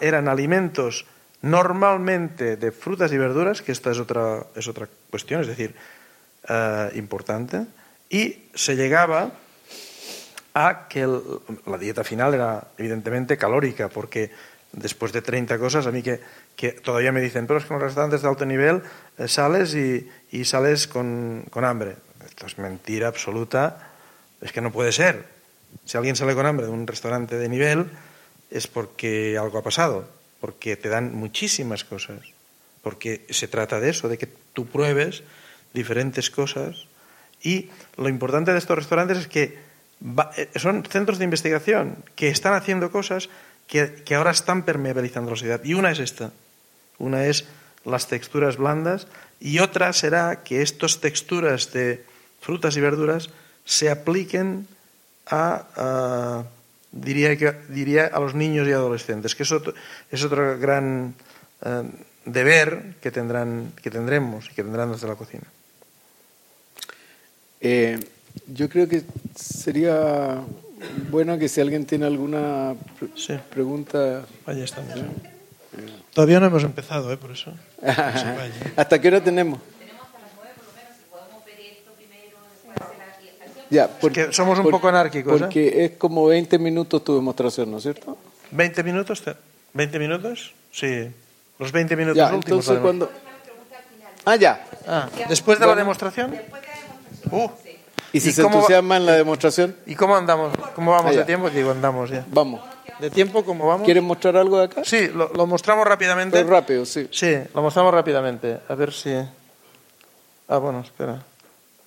eran alimentos normalmente de frutas y verduras, que esta es otra, es otra cuestión, es decir, eh, importante, y se llegaba a que la dieta final era evidentemente calórica, porque después de 30 cosas, a mí que, que todavía me dicen, pero es que los restaurantes de alto nivel eh, sales y, y sales con, con, hambre. Esto es mentira absoluta, es que no puede ser. Si alguien sale con hambre de un restaurante de nivel, es porque algo ha pasado, porque te dan muchísimas cosas, porque se trata de eso, de que tú pruebes diferentes cosas. Y lo importante de estos restaurantes es que eh, son centros de investigación que están haciendo cosas que, ahora están permeabilizando la sociedad. Y una es esta. Una es las texturas blandas y otra será que estas texturas de frutas y verduras se apliquen a, diría, diría a los niños y adolescentes, que es otro, es otro gran eh, deber que, tendrán, que tendremos y que tendrán desde la cocina. Eh, yo creo que sería bueno que si alguien tiene alguna pregunta. Ahí está. Todavía no hemos empezado, ¿eh? por eso. ¿Hasta qué hora tenemos? Tenemos hasta las nueve por lo menos. Si podemos ver esto primero, Ya, porque somos un poco anárquicos. ¿eh? Porque es como 20 minutos tu demostración, ¿no es cierto? ¿20 minutos? ¿20 minutos? Sí. Los 20 minutos ya, últimos. Entonces, cuando... Ah, ya. Ah, ¿Después de la demostración? Después de la demostración. Uh. ¿Y si se entusiasma en la demostración? ¿Y cómo andamos? ¿Cómo vamos de tiempo? Digo, andamos ya. Vamos. ¿De tiempo cómo vamos? ¿Quieren mostrar algo de acá? Sí, lo, mostramos rápidamente. Pero rápido, sí. Sí, lo mostramos rápidamente. A ver si... Ah, bueno, espera.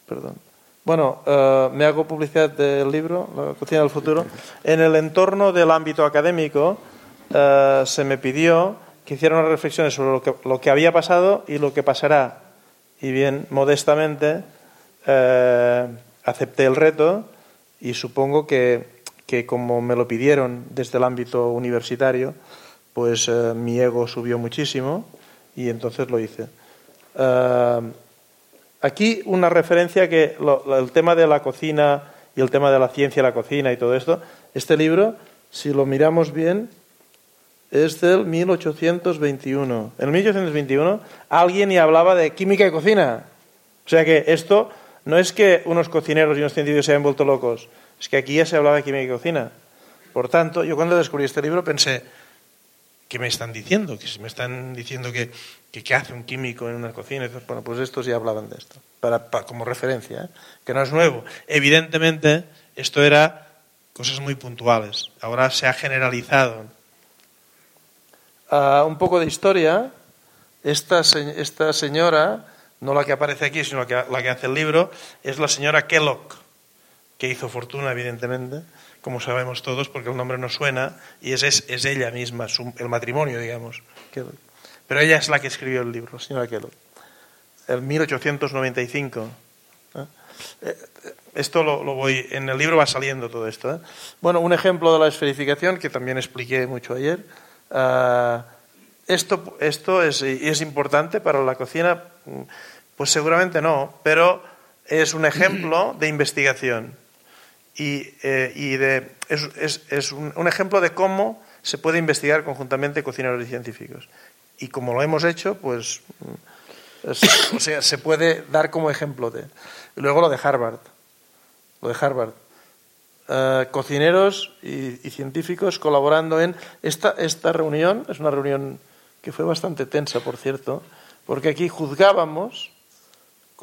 Perdón. Bueno, eh, me hago publicidad del libro, La cocina del futuro. En el entorno del ámbito académico eh, se me pidió que hiciera unas reflexiones sobre lo que, lo que había pasado y lo que pasará. Y bien, modestamente, eh, acepté el reto y supongo que, como me lo pidieron desde el ámbito universitario, pues eh, mi ego subió muchísimo y entonces lo hice. Eh, aquí una referencia que el tema de la cocina y el tema de la ciencia de la cocina y todo esto, este libro, si lo miramos bien, es del 1821. En el 1821 alguien y hablaba de química y cocina. O sea que esto no es que unos cocineros y unos científicos se hayan vuelto locos, es que aquí ya se hablaba de química y cocina. Por tanto, yo cuando descubrí este libro pensé, ¿qué me están diciendo? Que me están diciendo que, qué hace un químico en una cocina. Bueno, pues estos ya hablaban de esto, para, como referencia, ¿eh? que no es nuevo. Evidentemente, esto era cosas muy puntuales. Ahora se ha generalizado. Ah, un poco de historia. Esta, esta señora no la que aparece aquí, sino la que, hace el libro, es la señora Kellogg, que hizo fortuna, evidentemente, como sabemos todos, porque el nombre no suena, y es, es, ella misma, el matrimonio, digamos. Pero ella es la que escribió el libro, la señora Kellogg, el 1895. ¿eh? Eh, esto lo, voy, en el libro va saliendo todo esto. ¿eh? Bueno, un ejemplo de la esferificación, que también expliqué mucho ayer. Ah, esto, esto es, es importante para la cocina pues seguramente no, pero es un ejemplo de investigación y, eh, de, es, un, ejemplo de cómo se puede investigar conjuntamente cocineros y científicos. Y como lo hemos hecho, pues o sea, se puede dar como ejemplo de. Y luego lo de Harvard. Lo de Harvard. Eh, cocineros y, científicos colaborando en esta, esta reunión. Es una reunión que fue bastante tensa, por cierto, porque aquí juzgábamos,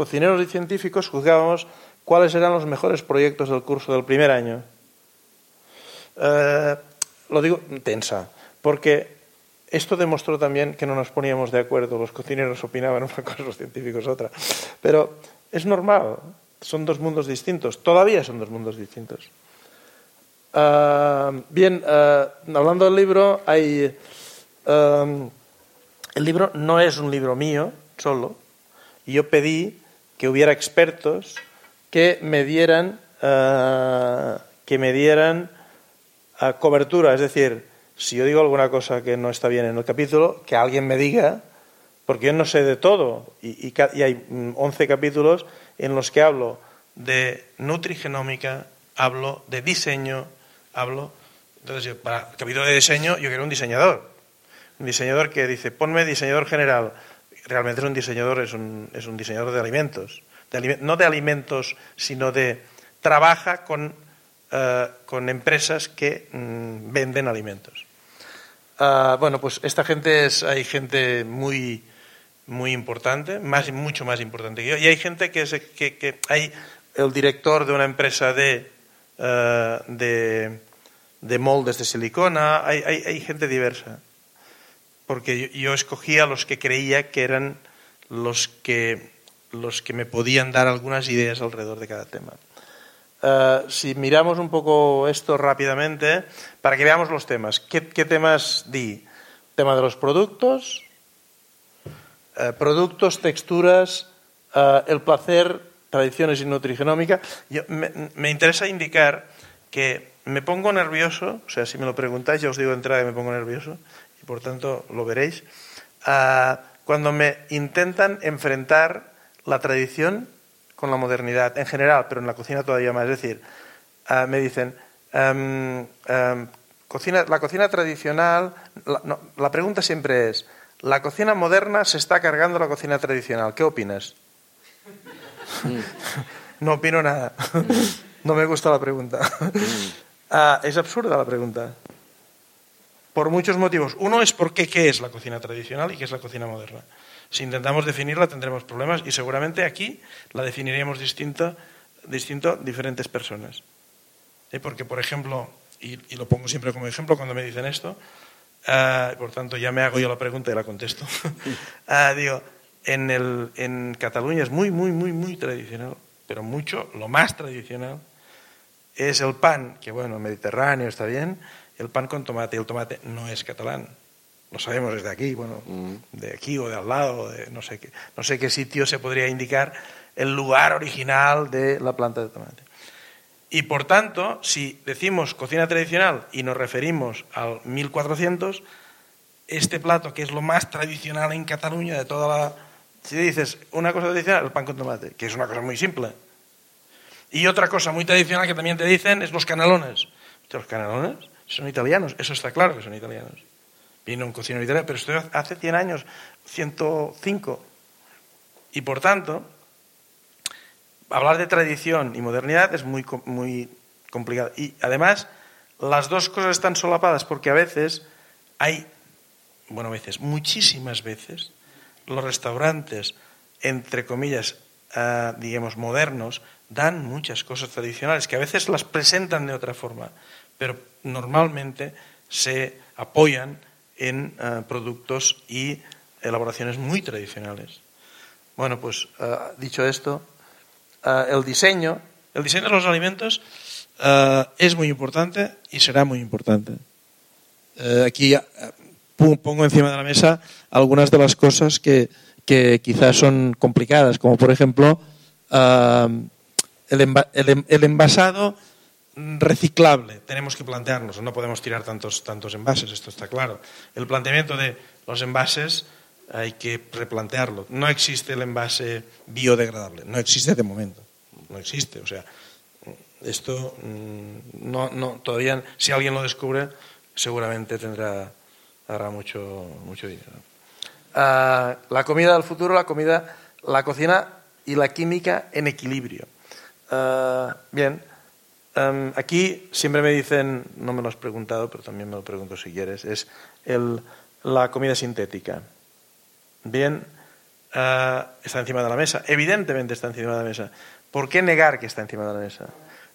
cocineros y científicos juzgábamos cuáles eran los mejores proyectos del curso del primer año. Eh, lo digo tensa, porque esto demostró también que no nos poníamos de acuerdo. Los cocineros opinaban una cosa, los científicos otra. Pero es normal, son dos mundos distintos. Todavía son dos mundos distintos. Ah, bien, ah, hablando del libro, hay, el libro no es un libro mío solo. Yo pedí que hubiera expertos que me dieran, ah, que me dieran cobertura, es decir, si yo digo alguna cosa que no está bien en el capítulo, que alguien me diga, porque yo no sé de todo. Y, hay 11 mm, capítulos en los que hablo de nutrigenómica, hablo de diseño, hablo. Entonces, para el capítulo de diseño, yo quiero un diseñador. Un diseñador que dice, ponme diseñador general. Realmente es un diseñador, es un, es un diseñador de alimentos. no de alimentos, sino de. trabaja con, eh, con empresas que mm, venden alimentos. Ah, bueno, pues esta gente es, hay gente muy, muy importante, más, mucho más importante que yo, y hay gente que, es, que, que hay el director de una empresa de, ah, de, de, moldes de silicona, hay, hay, hay gente diversa, porque yo, yo, escogí a los que creía que eran los que, los que me podían dar algunas ideas alrededor de cada tema. Eh, si miramos un poco esto rápidamente, para que veamos los temas. ¿Qué, temas di? Tema de los productos, eh, productos, texturas, eh, el placer, tradiciones y nutrigenómica. me, interesa indicar que me pongo nervioso, o sea, si me lo preguntáis, ya os digo de entrada que me pongo nervioso, por tanto lo veréis, cuando me intentan enfrentar la tradición con la modernidad en general, pero en la cocina todavía más. Es decir, ah, me dicen, em, em, la cocina tradicional, la, pregunta siempre es, la cocina moderna se está cargando la cocina tradicional, ¿qué opinas? no opino nada. no me gusta la pregunta. Ah, es absurda la pregunta. Por muchos motivos. Uno es porque qué es la cocina tradicional y qué es la cocina moderna. Si intentamos definirla tendremos problemas y seguramente aquí la definiríamos distinto, distinto diferentes personas. ¿Eh? Porque, por ejemplo, y, lo pongo siempre como ejemplo cuando me dicen esto, uh, por tanto ya me hago yo la pregunta y la contesto. uh, digo, en, el, en Cataluña es muy, muy, muy, muy tradicional, pero mucho, lo más tradicional es el pan, que bueno, mediterráneo está bien, el pan con tomate. El tomate no es catalán, lo sabemos desde aquí, bueno, mm. de aquí o de al lado, de no sé qué, no sé qué sitio se podría indicar el lugar original de la planta de tomate. Y por tanto, si decimos cocina tradicional y nos referimos al 1400, este plato que es lo más tradicional en Cataluña de toda la... Si dices una cosa tradicional, el pan con tomate, que es una cosa muy simple. Y otra cosa muy tradicional que también te dicen es los canelones. Los canelones son italianos, eso está claro que son italianos. Vino un cocinero italiano, pero esto hace 100 años, 105. Y por tanto, hablar de tradición y modernidad es muy, muy complicado. Y además, las dos cosas están solapadas porque a veces hay, bueno, a veces, muchísimas veces, los restaurantes, entre comillas, ah, digamos, modernos, dan muchas cosas tradicionales que a veces las presentan de otra forma, pero normalmente se apoyan en eh, productos y elaboraciones muy tradicionales. Bueno, pues eh, dicho esto, eh, el diseño, el diseño de los alimentos es muy importante y será muy importante. aquí pongo encima de la mesa algunas de las cosas que, quizás son complicadas, como por ejemplo el envasado reciclable, tenemos que plantearnos, no podemos tirar tantos, tantos envases, esto está claro. El planteamiento de los envases hay que replantearlo. No existe el envase biodegradable, no existe de momento, no existe. O sea, esto mm, no, no, todavía, si alguien lo descubre, seguramente tendrá, hará mucho, mucho dinero. Ah, la comida del futuro, la comida, la cocina y la química en equilibrio. Ah, bien, em, aquí siempre me dicen, no me lo has preguntado, pero también me lo pregunto si quieres, es el, la comida sintética. Bien, ah, está encima de la mesa, evidentemente está encima de la mesa. ¿Por qué negar que está encima de la mesa?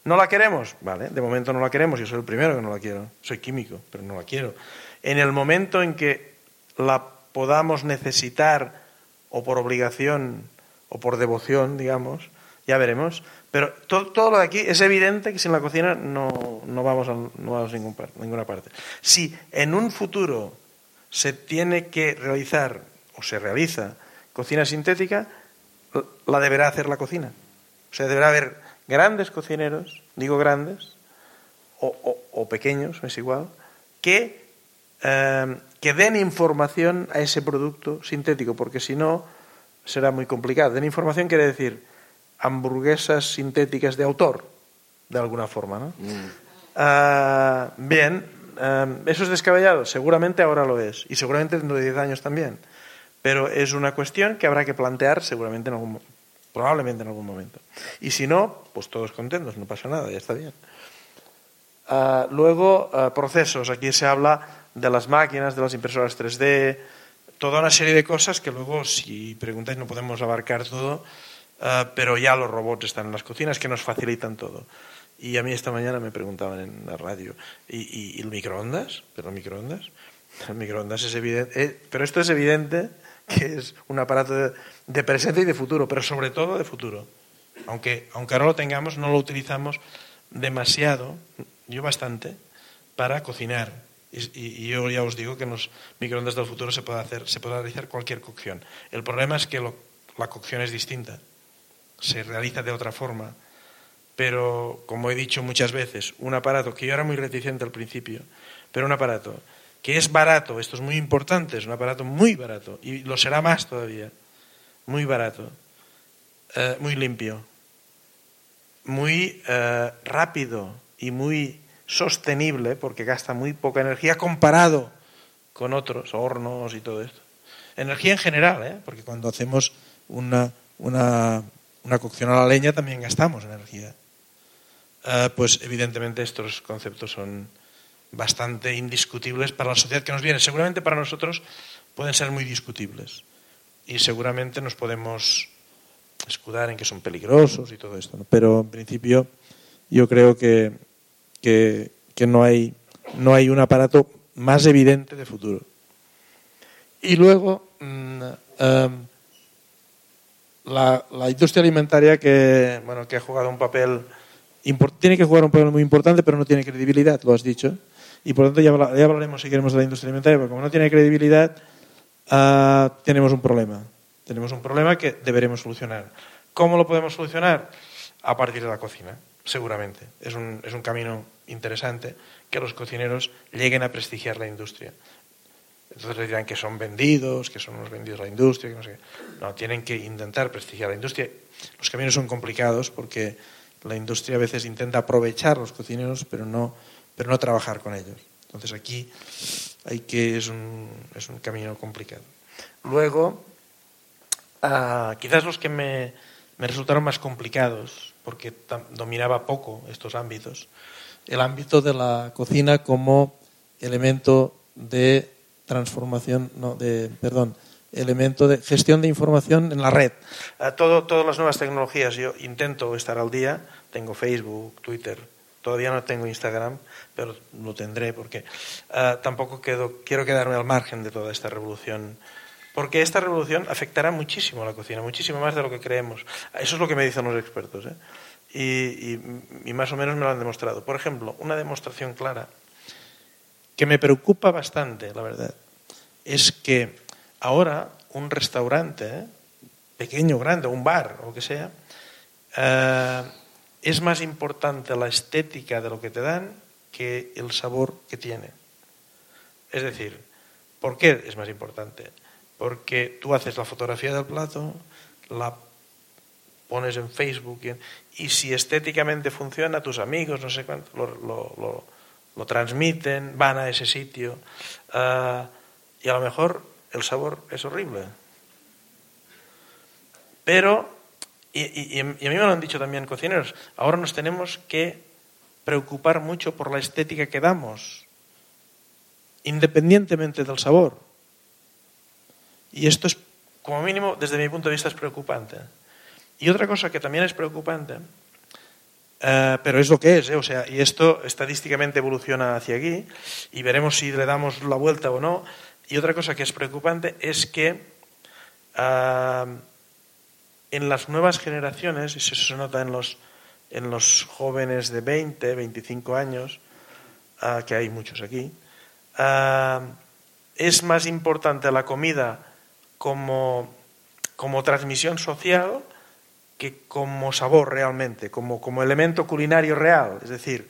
¿No la queremos? Vale, de momento no la queremos, yo soy el primero que no la quiero. Soy químico, pero no la quiero. En el momento en que la podamos necesitar o por obligación o por devoción, digamos, ya veremos. Pero todo, lo de aquí es evidente que sin la cocina no, no vamos a, no vamos a ninguna parte. Si en un futuro se tiene que realizar o se realiza cocina sintética, la deberá hacer la cocina. O sea, deberá haber grandes cocineros, digo grandes, o, pequeños, es igual, que, eh, que den información a ese producto sintético, porque si no será muy complicado. Den información quiere decir hamburguesas sintéticas de autor, de alguna forma. ¿no? Mm. Ah, bien, eh, ¿eso es descabellado? Seguramente ahora lo es, y seguramente dentro de 10 años también. Pero es una cuestión que habrá que plantear seguramente en algún probablemente en algún momento. Y si no, pues todos contentos, no pasa nada, ya está bien. Ah, luego, ah, procesos. Aquí se habla de las máquinas, de las impresoras 3D, toda una serie de cosas que luego, si preguntáis, no podemos abarcar todo, ah, pero ya los robots están en las cocinas que nos facilitan todo. Y a mí esta mañana me preguntaban en la radio, ¿y, el microondas? ¿Pero el microondas? El microondas es evidente, eh, pero esto es evidente que es un aparato de, presente y de futuro, pero sobre todo de futuro. Aunque, aunque ahora lo tengamos, no lo utilizamos demasiado, yo bastante, para cocinar. Y, yo ya os digo que en los microondas del futuro se puede, hacer, se puede realizar cualquier cocción. El problema es que la cocción es distinta, se realiza de otra forma. Pero, como he dicho muchas veces, un aparato que yo era muy reticente al principio, pero un aparato que es barato, esto es muy importante, es un aparato muy barato, y lo será más todavía, muy barato, eh, muy limpio, muy eh, rápido y muy sostenible, porque gasta muy poca energía comparado con otros hornos y todo esto. Energía en general, ¿eh? porque cuando hacemos una, una, una cocción a la leña también gastamos energía. pues evidentemente estos conceptos son bastante indiscutibles para la sociedad que nos viene. Seguramente para nosotros pueden ser muy discutibles y seguramente nos podemos escudar en que son peligrosos y todo esto. Pero en principio yo creo que, que, no, hay, no hay un aparato más evidente de futuro. Y luego mm, em, la, la, industria alimentaria que, bueno, que ha jugado un papel tiene que jugar un papel muy importante, pero no tiene credibilidad, lo has dicho y por lo tanto ya, hablaremos si queremos de la industria alimentaria, porque como no tiene credibilidad, uh, tenemos un problema. Tenemos un problema que deberemos solucionar. ¿Cómo lo podemos solucionar? A partir de la cocina, seguramente. Es un, es un camino interesante que los cocineros lleguen a prestigiar la industria. Entonces les dirán que son vendidos, que son unos vendidos a la industria, que no sé No, tienen que intentar prestigiar la industria. Los caminos son complicados porque la industria a veces intenta aprovechar los cocineros, pero no pero no trabajar con ellos. Entonces aquí hay que, es un, es un camino complicado. Luego, ah, quizás los que me, me, resultaron más complicados, porque dominaba poco estos ámbitos, el ámbito de la cocina como elemento de transformación, no, de, perdón, elemento de gestión de información en la red. Ah, todo, todas las nuevas tecnologías, yo intento estar al día, tengo Facebook, Twitter, todavía no tengo Instagram, pero lo tendré porque uh, tampoco quedo, quiero quedarme al margen de toda esta revolución. Porque esta revolución afectará muchísimo a la cocina, muchísimo más de lo que creemos. Eso es lo que me dicen los expertos. ¿eh? Y, y, más o menos me lo han demostrado. Por ejemplo, una demostración clara que me preocupa bastante, la verdad, es que ahora un restaurante, ¿eh? pequeño, grande, un bar o lo que sea, uh, es más importante la estética de lo que te dan que el sabor que tiene. Es decir, ¿por qué es más importante? Porque tú haces la fotografía del plato, la pones en Facebook y, si estéticamente funciona, tus amigos, no sé cuánto, lo, transmiten, van a ese sitio. Ah, y a lo mejor el sabor es horrible. Pero, y, a mí me lo han dicho también cocineros, ahora nos tenemos que preocupar mucho por la estética que damos, independientemente del sabor. Y esto es, como mínimo, desde mi punto de vista, es preocupante. Y otra cosa que también es preocupante, eh, pero es lo que es, eh, o sea, y esto estadísticamente evoluciona hacia aquí, y veremos si le damos la vuelta o no. Y otra cosa que es preocupante es que eh, en las nuevas generaciones, y eso se nota en los, en los jóvenes de 20, 25 años, que hay muchos aquí, es más importante la comida como, como transmisión social que como sabor realmente, como, como elemento culinario real. Es decir,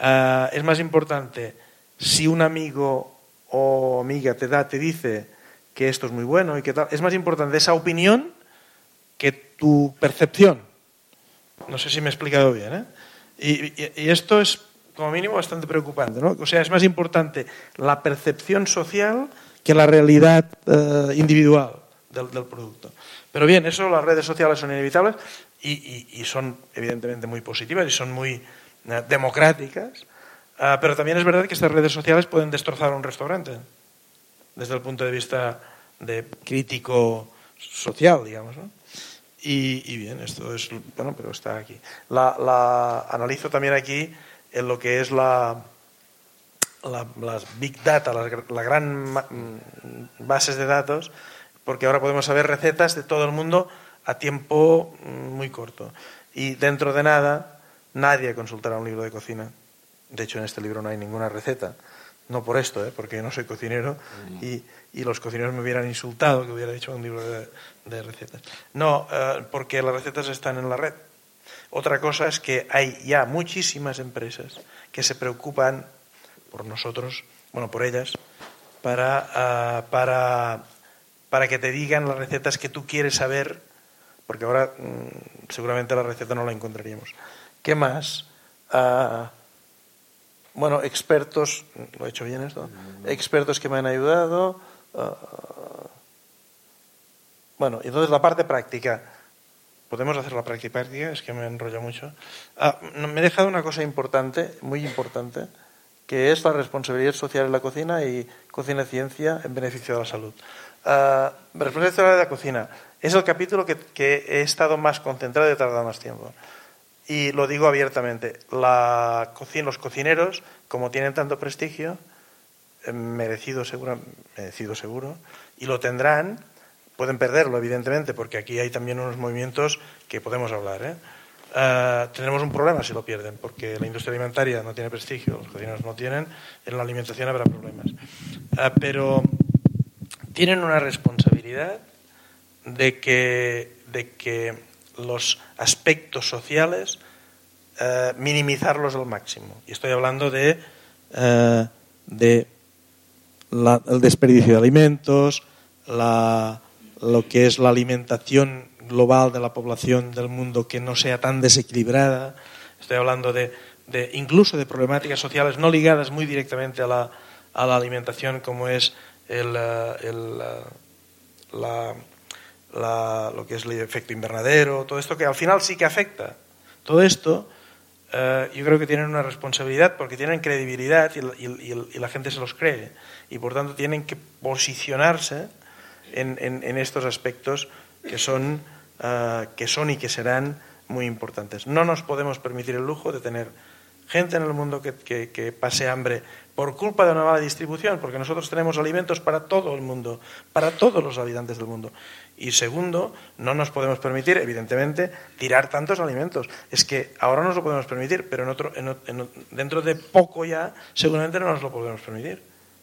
uh, es más importante si un amigo o amiga te da, te dice que esto es muy bueno y que tal, es más importante esa opinión que tu percepción. No sé si me he explicado bien. ¿eh? Y, esto es, como mínimo, bastante preocupante. ¿no? O sea, es más importante la percepción social que la realidad uh, individual del, del producto. Pero bien, eso las redes sociales son inevitables y, son evidentemente muy positivas y son muy eh, democráticas, ah, pero también es verdad que estas redes sociales pueden destrozar un restaurante desde el punto de vista de crítico social, digamos. Y, bien, esto es, bueno, pero está aquí. La, analizo también aquí en lo que es la, las big data, las la gran bases de datos porque ahora podemos saber recetas de todo el mundo a tiempo mm, muy corto. Y dentro de nada, nadie consultará un libro de cocina. De hecho, en este libro no hay ninguna receta. No por esto, ¿eh? porque yo no soy cocinero y, los cocineros me hubieran insultado que hubiera dicho un libro de, recetas. No, eh, porque las recetas están en la red. Otra cosa es que hay ya muchísimas empresas que se preocupan por nosotros, bueno, por ellas, para, ah, para para que te digan las recetas que tú quieres saber, porque ahora mm, seguramente la receta no la encontraríamos. ¿Qué más? Ah, bueno, expertos, ¿lo he hecho bien esto? Expertos que me han ayudado. Ah, bueno, entonces la parte práctica. ¿Podemos hacer la práctica práctica? Es que me enrollo mucho. Ah, me he dejado una cosa importante, muy importante, que es la responsabilidad social en la cocina y cocina ciencia en beneficio de la salud. Uh, responsabilidad de la cocina. Es el capítulo que, he estado más concentrado y he tardado más tiempo. Y lo digo abiertamente. La cocina, los cocineros, como tienen tanto prestigio, eh, merecido seguro, merecido seguro, y lo tendrán, pueden perderlo, evidentemente, porque aquí hay también unos movimientos que podemos hablar. ¿eh? Uh, tenemos un problema si lo pierden, porque la industria alimentaria no tiene prestigio, los cocineros no tienen, en la alimentación habrá problemas. Uh, pero tienen una responsabilidad de que, de que los aspectos sociales eh, minimizarlos al máximo. Y estoy hablando de, eh, de el desperdicio de alimentos, la, lo que es la alimentación global de la población del mundo que no sea tan desequilibrada. Estoy hablando de, de incluso de problemáticas sociales no ligadas muy directamente a la, a la alimentación como es el, eh, el, eh, la, lo que es el efecto invernadero, todo esto que al final sí que afecta. Todo esto eh, yo creo que tienen una responsabilidad porque tienen credibilidad y, y, la gente se los cree y por tanto tienen que posicionarse en, en, estos aspectos que son, uh, que son y que serán muy importantes. No nos podemos permitir el lujo de tener gente en el mundo que, que pase hambre por culpa de una mala distribución, porque nosotros tenemos alimentos para todo el mundo, para todos los habitantes del mundo. Y segundo, no nos podemos permitir, evidentemente, tirar tantos alimentos. Es que ahora nos lo podemos permitir, pero en otro, en, dentro de poco ya seguramente no nos lo podemos permitir,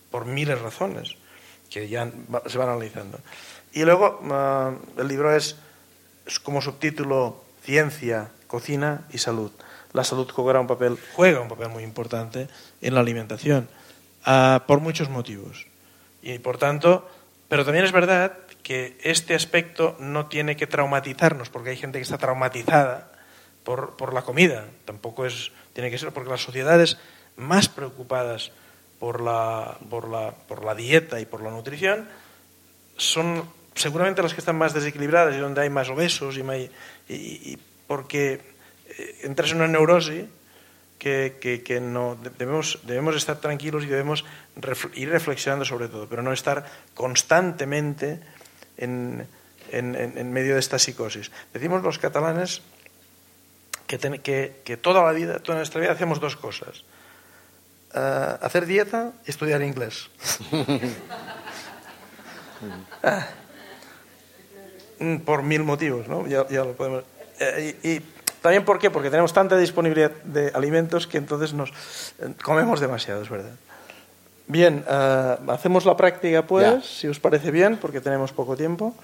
por miles de razones que ya se van analizando. Y luego ah, el libro es como subtítulo Ciencia, Cocina y Salud la salud juega un papel, juega un papel muy importante en la alimentación, uh, por muchos motivos. Y por tanto, pero también es verdad que este aspecto no tiene que traumatizarnos, porque hay gente que está traumatizada por, por la comida. Tampoco es, tiene que ser, porque las sociedades más preocupadas por la, por la, por la dieta y por la nutrición son seguramente las que están más desequilibradas y donde hay más obesos y, y, y porque entras en una neurosis que, que, que, no debemos, debemos estar tranquilos y debemos ir reflexionando sobre todo, pero no estar constantemente en, en, en medio de esta psicosis. Decimos los catalanes que, ten, que, que, toda la vida, toda nuestra vida hacemos dos cosas. Uh, hacer dieta y estudiar inglés. ah, por mil motivos, ¿no? Ya, ya lo podemos... Eh, y, y, también, ¿por qué? Porque tenemos tanta disponibilidad de alimentos que entonces nos eh, comemos demasiado, es verdad. Bien, uh, hacemos la práctica, pues, ya. si os parece bien, porque tenemos poco tiempo.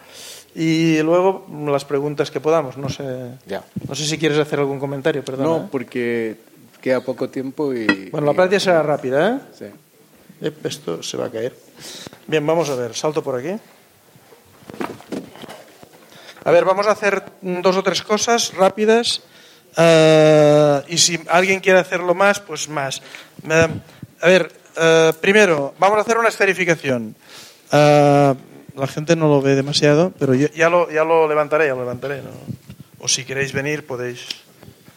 Y luego las preguntas que podamos. No sé, ya. no sé si quieres hacer algún comentario, perdón. No, ¿eh? porque queda poco tiempo y... Bueno, la práctica será rápida, ¿eh? Sí. Esto se va a caer. Bien, vamos a ver. Salto por aquí. A ver, vamos a hacer dos o tres cosas rápidas. Uh, y si alguien quiere hacerlo más, pues más. Uh, a ver, uh, primero, vamos a hacer una esferificación. la gente no lo ve demasiado, pero yo ya lo, ya lo levantaré, ya lo levantaré. ¿no? O si queréis venir, podéis.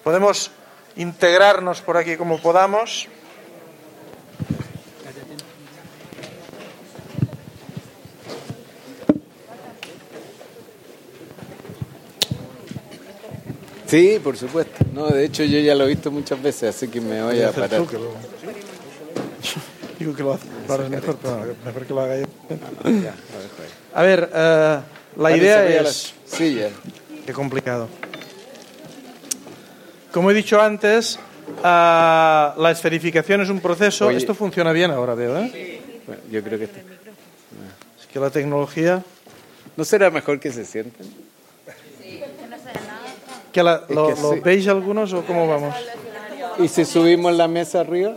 Podemos integrarnos por aquí como podamos. Sí, por supuesto. No, de hecho yo ya lo he visto muchas veces, así que me voy a parar. Que lo... Digo que lo hace para mejor, pero mejor que lo haga yo. A ver, uh, la idea es... Sí, ya. Qué complicado. Como he dicho antes, uh, la esferificación es un proceso. Oye. Esto funciona bien ahora, veo, ¿eh? Bueno, yo creo que está. Es que la tecnología... ¿No será mejor que se sienten? ¿Que la, lo, que lo sí. veis algunos o cómo vamos? ¿Y si subimos la mesa arriba?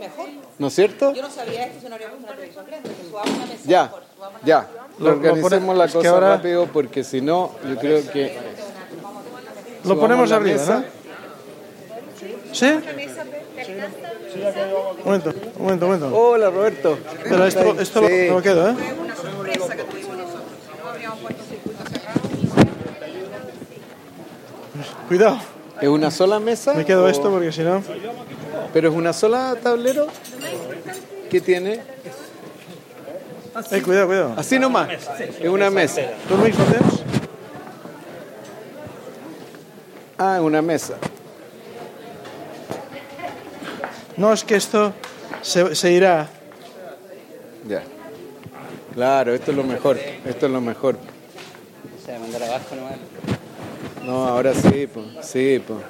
¿No es cierto? Yo no sabía esto, una televisión grande, que subamos una mesa Ya, mejor, ya. Lo- lo Organicemos la cosa ahora- rápido porque si no, yo creo que... Lo ponemos arriba, mesa. ¿no? ¿Sí? Un momento, un momento, un momento. Hola, Roberto. Pero esto, esto lo, Sí. no lo quedo, ¿eh? una sorpresa que tuvimos nosotros, si no habríamos puesto circuito cerrado. Cuidado, ¿Es una sola mesa? me quedo o- esto porque si no... ¿Pero es una sola tablero? ¿Qué tiene? Eh, cuidado, cuidado. Así nomás. Es una mesa. ¿Tú tens? Ah, es una mesa. No, es que esto se, se irá. Ya. Claro, esto es lo mejor. Esto es lo mejor. O sea, mandar abajo nomás. No, ahora sí, pues. Sí, pues.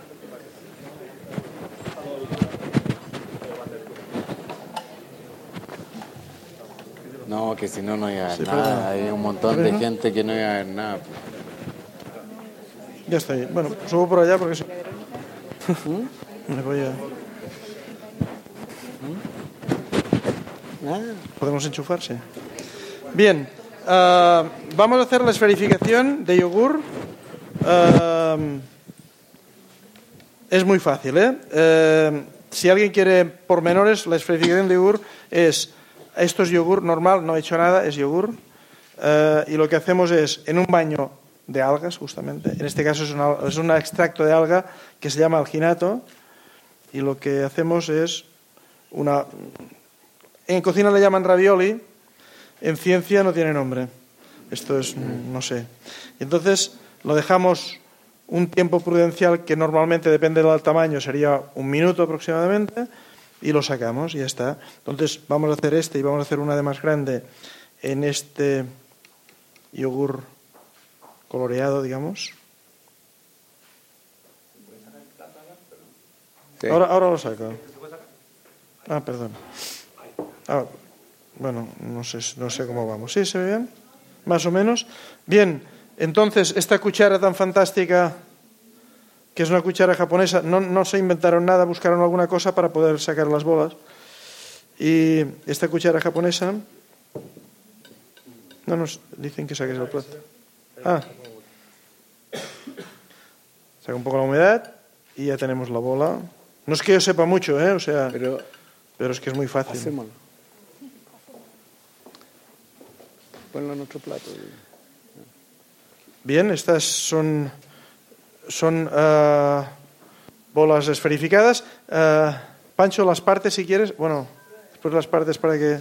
No, que si no, no iba a haber Sí, nada. perdón. Hay un montón de gente que no iba a haber nada. pues. Ya está ahí. Bueno, subo por allá porque si... Me voy a... Ah, ¿Podemos enchufarse? Bien, ah, vamos a hacer la esferificación de yogur. Ah, es muy fácil, ¿eh? Eh, Si alguien quiere pormenores, la esferificación de yogur es... Esto es yogur normal, no he hecho nada, es yogur. Eh, y lo que hacemos es, en un baño de algas, justamente, en este caso es, una- es un extracto de alga que se llama alginato, y lo que hacemos es una... En cocina le llaman ravioli, en ciencia no tiene nombre. Esto es, no sé. Y entonces lo dejamos un tiempo prudencial que normalmente depende del tamaño, sería un minuto aproximadamente, y lo sacamos y ya está. Entonces vamos a hacer este y vamos a hacer una de más grande en este yogur coloreado, digamos. sí. Ahora, ahora lo saco. Ah, perdón. Ah, bueno, no sé, no sé cómo vamos. ¿Sí se ve bien? Más o menos. Bien, entonces, esta cuchara tan fantástica, que es una cuchara japonesa, no, no se inventaron nada, buscaron alguna cosa para poder sacar las bolas. Y esta cuchara japonesa... No nos dicen que saques el plato. Ah. Saca un poco la humedad y ya tenemos la bola. No es que yo sepa mucho, ¿eh? O sea, Pero pero es que es muy fácil. hacémoslo. Ponlo en otro plato. Bien, estas son, son eh, bolas esferificadas. Eh, Pancho, las partes si quieres. Bueno, después las partes para que...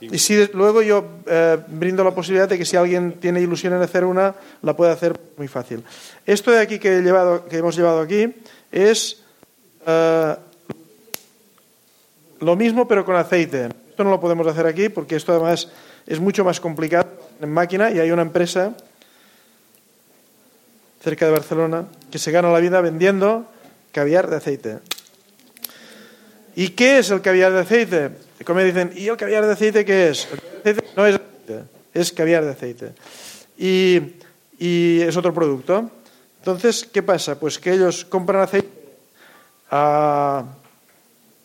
Y si luego yo eh, brindo la posibilidad de que si alguien tiene ilusión en hacer una, la puede hacer muy fácil. Esto de aquí que, he llevado, que hemos llevado aquí es eh, lo mismo pero con aceite. Esto no lo podemos hacer aquí porque esto además es mucho más complicado en máquina y hay una empresa cerca de Barcelona que se gana la vida vendiendo caviar de aceite. ¿Y qué es el caviar de aceite? Como me dicen, ¿y el caviar de aceite qué es? El caviar de aceite no es aceite, es caviar de aceite. Y, y es otro producto. Entonces, ¿qué pasa? Pues que ellos compran aceite a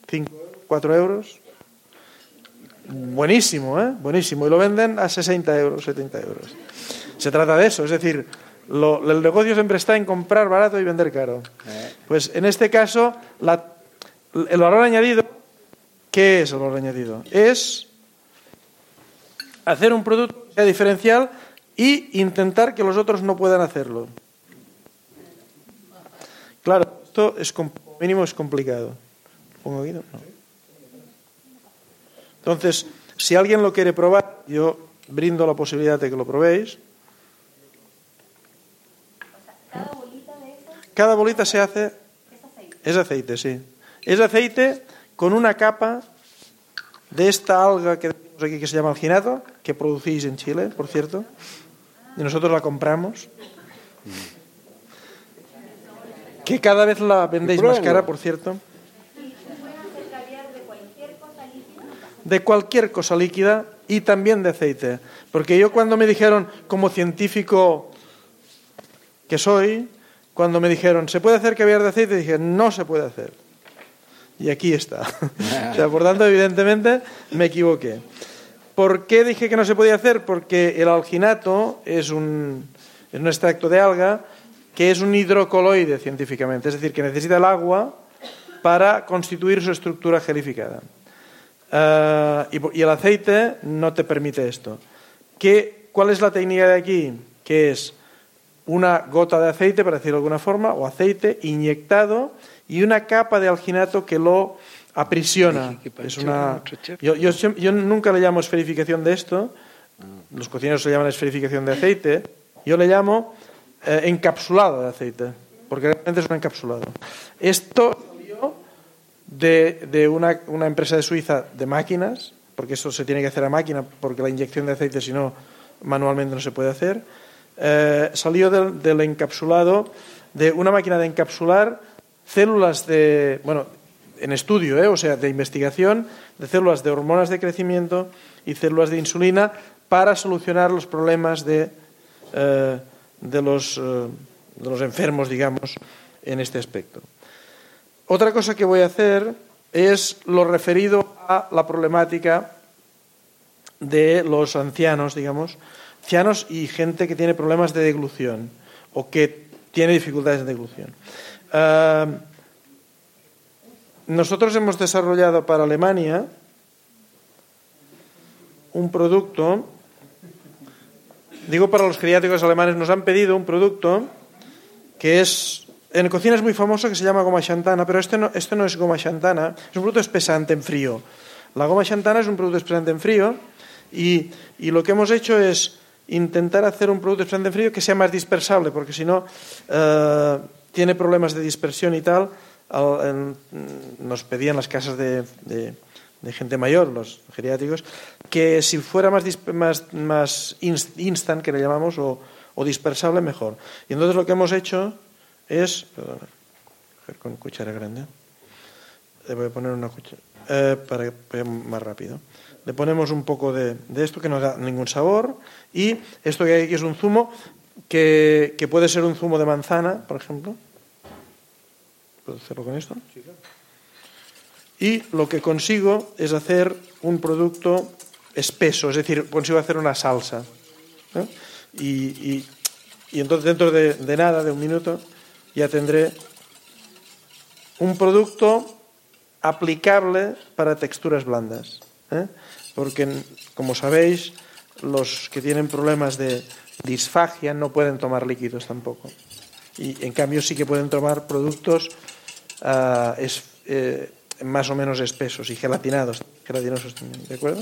5, 4 euros. Buenísimo, ¿eh? Buenísimo. Y lo venden a 60 euros, 70 euros. Se trata de eso, es decir, lo- el negocio siempre está en comprar barato y vender caro. Pues en este caso, la- el valor añadido, ¿qué es el valor añadido? Es hacer un producto que sea diferencial y intentar que los otros no puedan hacerlo. Claro, esto es mínimo es complicado. ¿Pongo aquí? No. Entonces, si alguien lo quiere probar, yo brindo la posibilidad de que lo probéis. Cada bolita se hace es aceite, sí. Es aceite con una capa de esta alga que tenemos aquí que se llama alginato, que producís en Chile, por cierto, y nosotros la compramos. Que cada vez la vendéis más cara, por cierto. De cualquier cosa líquida y también de aceite. Porque yo cuando me dijeron, como científico que soy, cuando me dijeron, ¿se puede hacer caviar de aceite? Dije, no se puede hacer. Y aquí está. o sea, por tanto, evidentemente, me equivoqué. ¿Por qué dije que no se podía hacer? Porque el alginato es un, es un extracto de alga que es un hidrocoloide científicamente, es decir, que necesita el agua para constituir su estructura gelificada. Ah, y, y el aceite no te permite esto. ¿Qué, ¿Cuál es la técnica de aquí? Que es una gota de aceite, para decirlo de alguna forma, o aceite inyectado y una capa de alginato que lo aprisiona. Es una, yo, yo yo nunca le llamo esferificación de esto, los cocineros le llaman esferificación de aceite, yo le llamo eh, encapsulado de aceite, porque realmente es un encapsulado. Esto salió de, de una, una empresa de Suiza de máquinas, porque eso se tiene que hacer a máquina, porque la inyección de aceite, si no, manualmente no se puede hacer. Eh, salió del, encapsulado, de una máquina de encapsular células de, bueno, en estudio, ¿eh? o sea, de investigación, de células de hormonas de crecimiento y células de insulina para solucionar los problemas de, eh, de, los, eh, de los enfermos, digamos, en este aspecto. Otra cosa que voy a hacer es lo referido a la problemática de los ancianos, digamos, y gente que tiene problemas de deglución o que tiene dificultades de deglución. Ah, nosotros hemos desarrollado para Alemania un producto, digo para los geriátricos alemanes, nos han pedido un producto que es, en cocina es muy famoso, que se llama goma xantana, pero este no, este no es goma xantana, es un producto espesante en frío. La goma xantana es un producto espesante en frío y, y lo que hemos hecho es intentar hacer un producto en frío que sea más dispersable, porque si no eh, tiene problemas de dispersión y tal. Nos pedían las casas de, de- de gente mayor, los geriátricos, que si fuera más, más, más inst- instant, que le llamamos, o, o dispersable, mejor. Y entonces lo que hemos hecho es. Perdón, con cuchara grande. Le voy a poner una cuchara. eh, para que vaya más rápido. Le ponemos un poco de, de esto que no da ningún sabor. Y esto que hay aquí es un zumo que, que puede ser un zumo de manzana, por ejemplo. ¿Puedo hacerlo con esto? Y lo que consigo es hacer un producto espeso, es decir, consigo hacer una salsa. ¿no? Y, y- y entonces dentro de, de nada, de un minuto, ya tendré un producto aplicable para texturas blandas. ¿eh? Porque, como sabéis, los que tienen problemas de disfagia no pueden tomar líquidos tampoco. Y en cambio sí que pueden tomar productos ah, es- eh, más o menos espesos y gelatinados, gelatinosos también, ¿de acuerdo?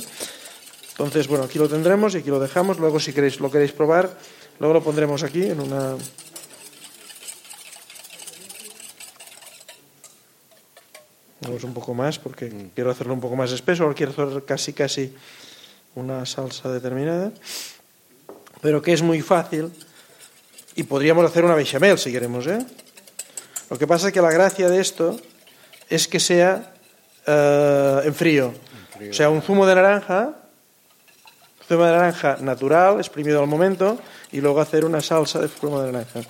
Entonces, bueno, aquí lo tendremos y aquí lo dejamos. Luego, si queréis, lo queréis probar, luego lo pondremos aquí en una. Vamos un poco más porque quiero hacerlo un poco más espeso. Ahora quiero hacer casi, casi una salsa determinada. Pero que es muy fácil y podríamos hacer una bechamel si queremos, ¿eh? Lo que pasa es que la gracia de esto es que sea eh, en frío. O sea, un zumo de naranja, zumo de naranja natural, exprimido al momento, y luego hacer una salsa de zumo de naranja.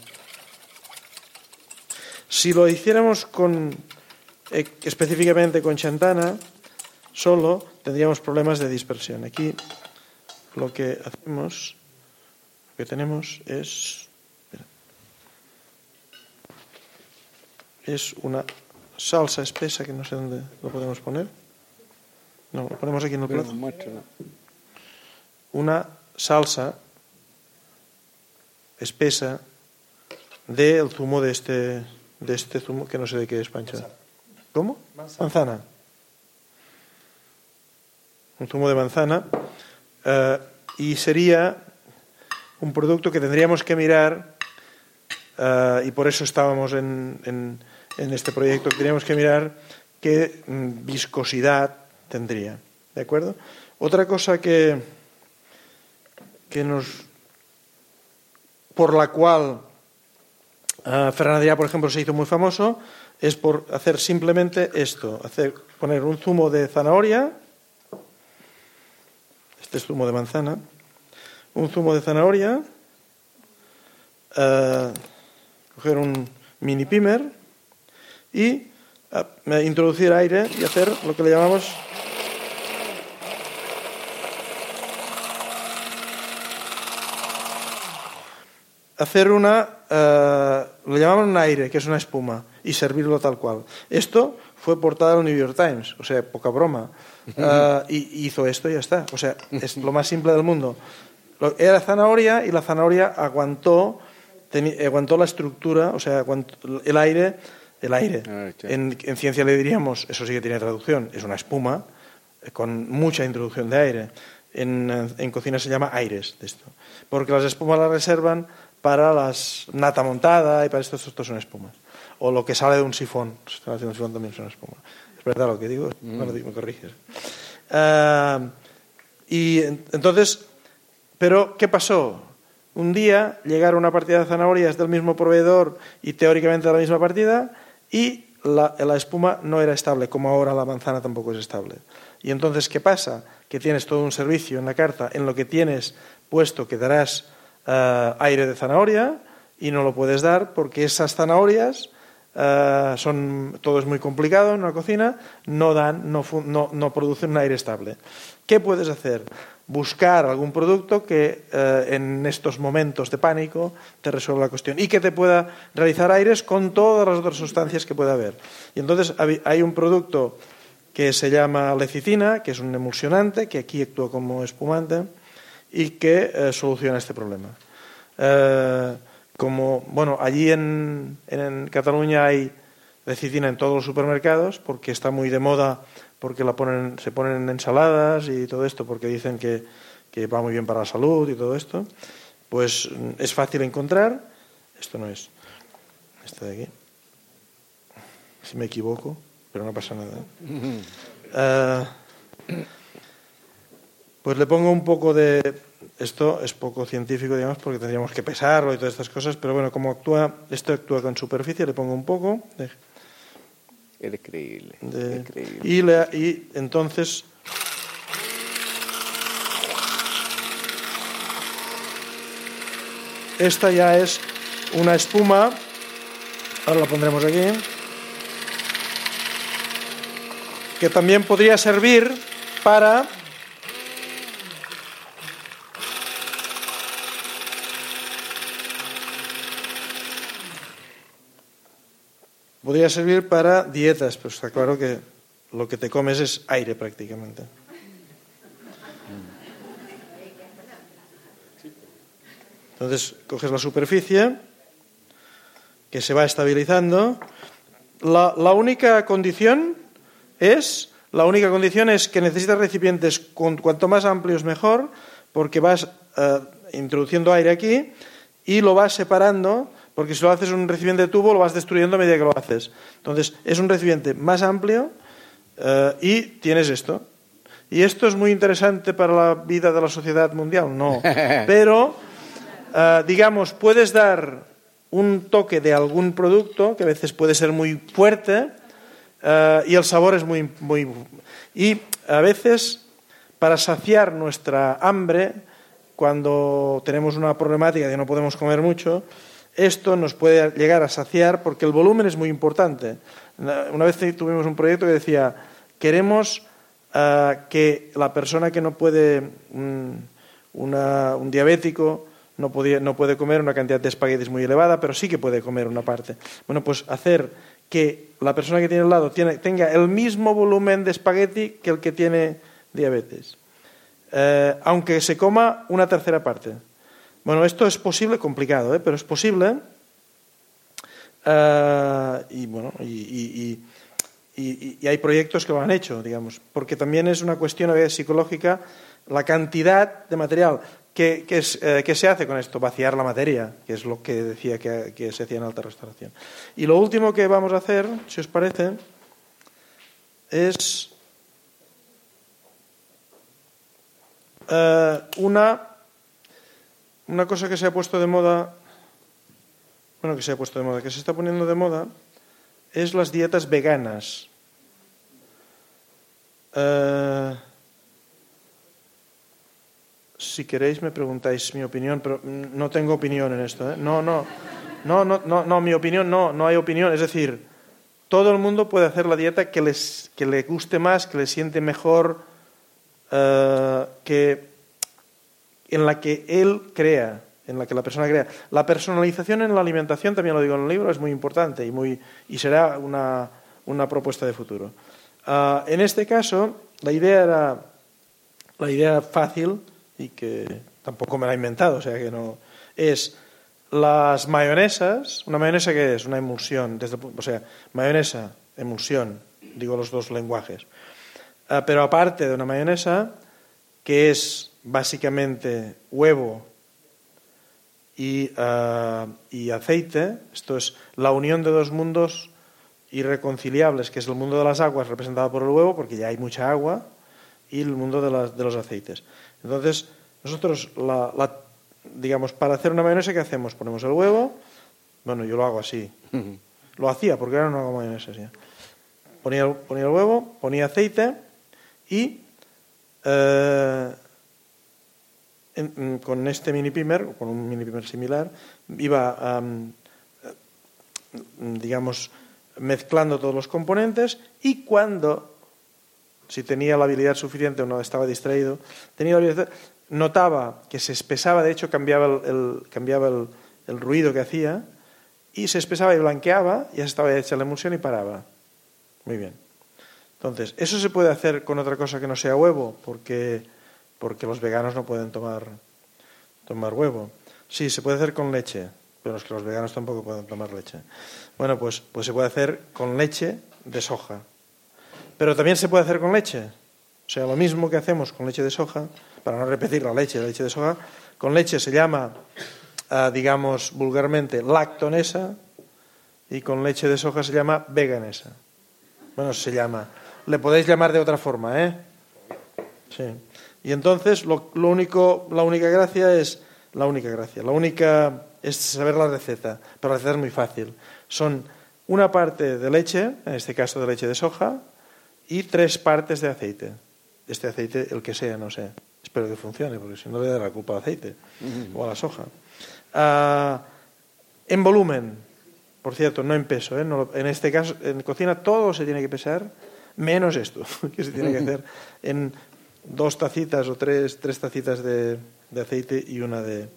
Si lo hiciéramos con, eh, específicamente con chantana, solo tendríamos problemas de dispersión. Aquí lo que hacemos, lo que tenemos es, es una salsa espesa que no sé dónde lo podemos poner. No, lo ponemos aquí en el plato. Una salsa espesa del zumo de este, de este zumo, que no sé de qué es pancha. ¿Cómo? Manzana. Un zumo de manzana. eh, y sería un producto que tendríamos que mirar, eh, y por eso estábamos en, en- en este proyecto, que teníamos que mirar qué mm, viscosidad tendría. ¿De acuerdo? Otra cosa que, que nos por la cual Adrià, por ejemplo, se hizo muy famoso, es por hacer simplemente esto, hacer, poner un zumo de zanahoria, este es zumo de manzana, un zumo de zanahoria, ah, coger un mini pimer y ah, introducir aire y hacer lo que le llamamos hacer una, eh, lo llamaban un aire, que es una espuma, y servirlo tal cual. Esto fue portada al New York Times, o sea, poca broma. Eh, y, hizo esto y ya está. O sea, es lo más simple del mundo. Era zanahoria y la zanahoria aguantó, aguantó la estructura, o sea, el aire, el aire. Ah. En, en ciencia le diríamos, eso sí que tiene traducción, es una espuma eh, con mucha introducción de aire. En, en cocina se llama aires de esto. Porque las espumas las reservan para las nata montada y para esto, esto son espumas. O lo que sale de un sifón. Si están haciendo un sifón también son espumas. ¿Es verdad lo que digo? Bueno, di- me corriges. Ah, y en- entonces, pero ¿qué pasó? Un día llegaron una partida de zanahorias del mismo proveedor y teóricamente de la misma partida y la, la espuma no era estable, como ahora la manzana tampoco es estable. Y entonces, ¿qué pasa? Que tienes todo un servicio en la carta en lo que tienes puesto que darás eh, aire de zanahoria y no lo puedes dar porque esas zanahorias eh, son todo es muy complicado en una cocina, no dan, no, no, no producen un aire estable. ¿Qué puedes hacer? Buscar algún producto que eh, en estos momentos de pánico te resuelva la cuestión y que te pueda realizar aires con todas las otras sustancias que pueda haber. Y entonces hay un producto que se llama lecitina, que es un emulsionante, que aquí actúa como espumante y que eh, soluciona este problema. Eh, como, bueno, allí en, en Cataluña hay lecitina en todos los supermercados porque está muy de moda, porque la ponen, se ponen en ensaladas y todo esto, porque dicen que, que va muy bien para la salud y todo esto. Pues mm, es fácil encontrar. Esto no es. Este de aquí. Si me equivoco, pero no pasa nada. ¿eh? Pues le pongo un poco de... Esto es poco científico, digamos, porque tendríamos que pesarlo y todas estas cosas, pero bueno, como actúa, esto actúa con superficie, le pongo un poco de, Eres creíble. de- eres creíble. y, le- y entonces esta ya es una espuma, ahora la pondremos aquí, que también podría servir para podría servir para dietas, pero está claro que lo que te comes es aire prácticamente. Entonces coges la superficie que se va estabilizando. La, única condición es la única condición es que necesitas recipientes con, cuanto más amplios mejor, porque vas eh, introduciendo aire aquí y lo vas separando, porque si lo haces en un recipiente de tubo lo vas destruyendo a medida que lo haces. Entonces es un recipiente más amplio eh, y tienes esto. Y esto es muy interesante para la vida de la sociedad mundial, no. Pero, eh, digamos, puedes dar un toque de algún producto, que a veces puede ser muy fuerte, eh, y el sabor es muy, muy... Y a veces, para saciar nuestra hambre, cuando tenemos una problemática que no podemos comer mucho, esto nos puede llegar a saciar porque el volumen es muy importante. Una vez tuvimos un proyecto que decía, queremos uh, que la persona que no puede, un, una, un diabético, no, podía, no puede comer una cantidad de espaguetis muy elevada, pero sí que puede comer una parte. Bueno, pues hacer que la persona que tiene al lado tenga el mismo volumen de espagueti que el que tiene diabetes, eh, aunque se coma una tercera parte. Bueno, esto es posible, complicado, ¿eh? pero es posible. Uh, y bueno, y, hay proyectos que lo han hecho, digamos, porque también es una cuestión a veces psicológica la cantidad de material. ¿Qué, qué, es, eh, ¿Qué, se hace con esto? Vaciar la materia, que es lo que decía que, que, se hacía en alta restauración. Y lo último que vamos a hacer, si os parece, es eh, una, una cosa que se ha puesto de moda, bueno, que se ha puesto de moda, que se está poniendo de moda, es las dietas veganas. Eh, si queréis me preguntáis mi opinión, pero no tengo opinión en esto. ¿eh? No, no, no, no, no, no, mi opinión no, no hay opinión. Es decir, todo el mundo puede hacer la dieta que, les, que le guste más, que le siente mejor, uh, que, en la que él crea, en la que la persona crea. La personalización en la alimentación, también lo digo en el libro, es muy importante y, muy, y será una, una propuesta de futuro. Uh, en este caso, la idea era la idea fácil y que tampoco me la he inventado, o sea que no. Es las mayonesas, una mayonesa que es una emulsión, desde, o sea, mayonesa, emulsión, digo los dos lenguajes. Uh, pero aparte de una mayonesa, que es básicamente huevo y, uh, y aceite, esto es la unión de dos mundos irreconciliables, que es el mundo de las aguas representado por el huevo, porque ya hay mucha agua, y el mundo de, las, de los aceites. Entonces, nosotros, la, la, digamos, para hacer una mayonesa, ¿qué hacemos? Ponemos el huevo, bueno, yo lo hago así. Lo hacía, porque ahora no hago mayonesa así. Ponía, ponía el huevo, ponía aceite y eh, en, con este mini pimer, con un mini pimer similar, iba, um, digamos, mezclando todos los componentes y cuando si tenía la habilidad suficiente o no estaba distraído, tenía la habilidad, notaba que se espesaba, de hecho cambiaba el, el cambiaba el, el, ruido que hacía, y se espesaba y blanqueaba, ya estaba hecha la emulsión y paraba. Muy bien. Entonces, eso se puede hacer con otra cosa que no sea huevo, porque, porque los veganos no pueden tomar, tomar huevo. Sí, se puede hacer con leche, pero es que los veganos tampoco pueden tomar leche. Bueno, pues, pues se puede hacer con leche de soja. Pero también se puede hacer con leche. O sea, lo mismo que hacemos con leche de soja, para no repetir la leche, la leche de soja, con leche se llama, uh, digamos vulgarmente, lactonesa y con leche de soja se llama veganesa. Bueno, se llama. Le podéis llamar de otra forma, ¿eh? Sí. Y entonces lo, lo único, la única gracia es la única gracia, la única es saber la receta, pero la receta es muy fácil. Son una parte de leche, en este caso de leche de soja, y tres partes de aceite. Este aceite, el que sea, no sé. Espero que funcione, porque si no le da la culpa al aceite o a la soja. Uh, en volumen, por cierto, no en peso. ¿eh? No, en este caso, en cocina todo se tiene que pesar, menos esto, que se tiene que hacer en dos tacitas o tres, tres tacitas de, de aceite y una de,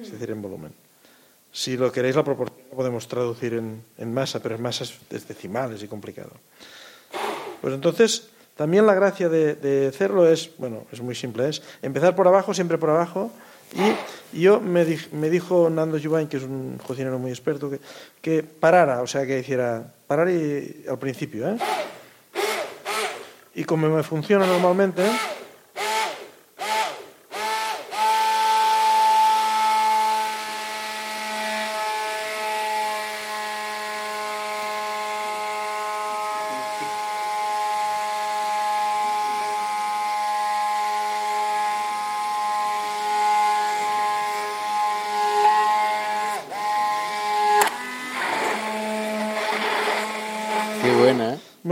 es decir, en volumen. Si lo queréis, la proporción podemos traducir en, en masa, pero en masas es decimales y complicado. Pues entonces, también la gracia de, de, hacerlo es, bueno, es muy simple, es empezar por abajo, siempre por abajo, Y yo me, me dijo Nando Jubain, que es un cocinero muy experto, que, que parara, o sea, que hiciera parar y, al principio. ¿eh? Y como me funciona normalmente,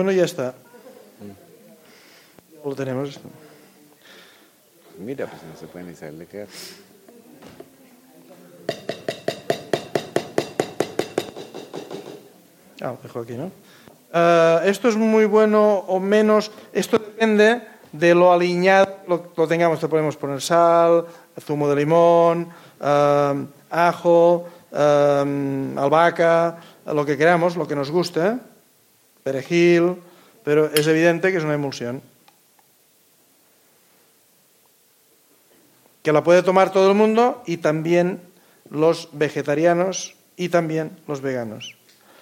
Bueno, ya está. Lo tenemos. Mira, Ah, aquí, ¿no? Uh, esto es muy bueno o menos. Esto depende de lo alineado lo, lo tengamos. Te podemos poner sal, zumo de limón, uh, ajo, uh, albahaca, lo que queramos, lo que nos guste perejil, pero es evidente que es una emulsión. Que la puede tomar todo el mundo y también los vegetarianos y también los veganos.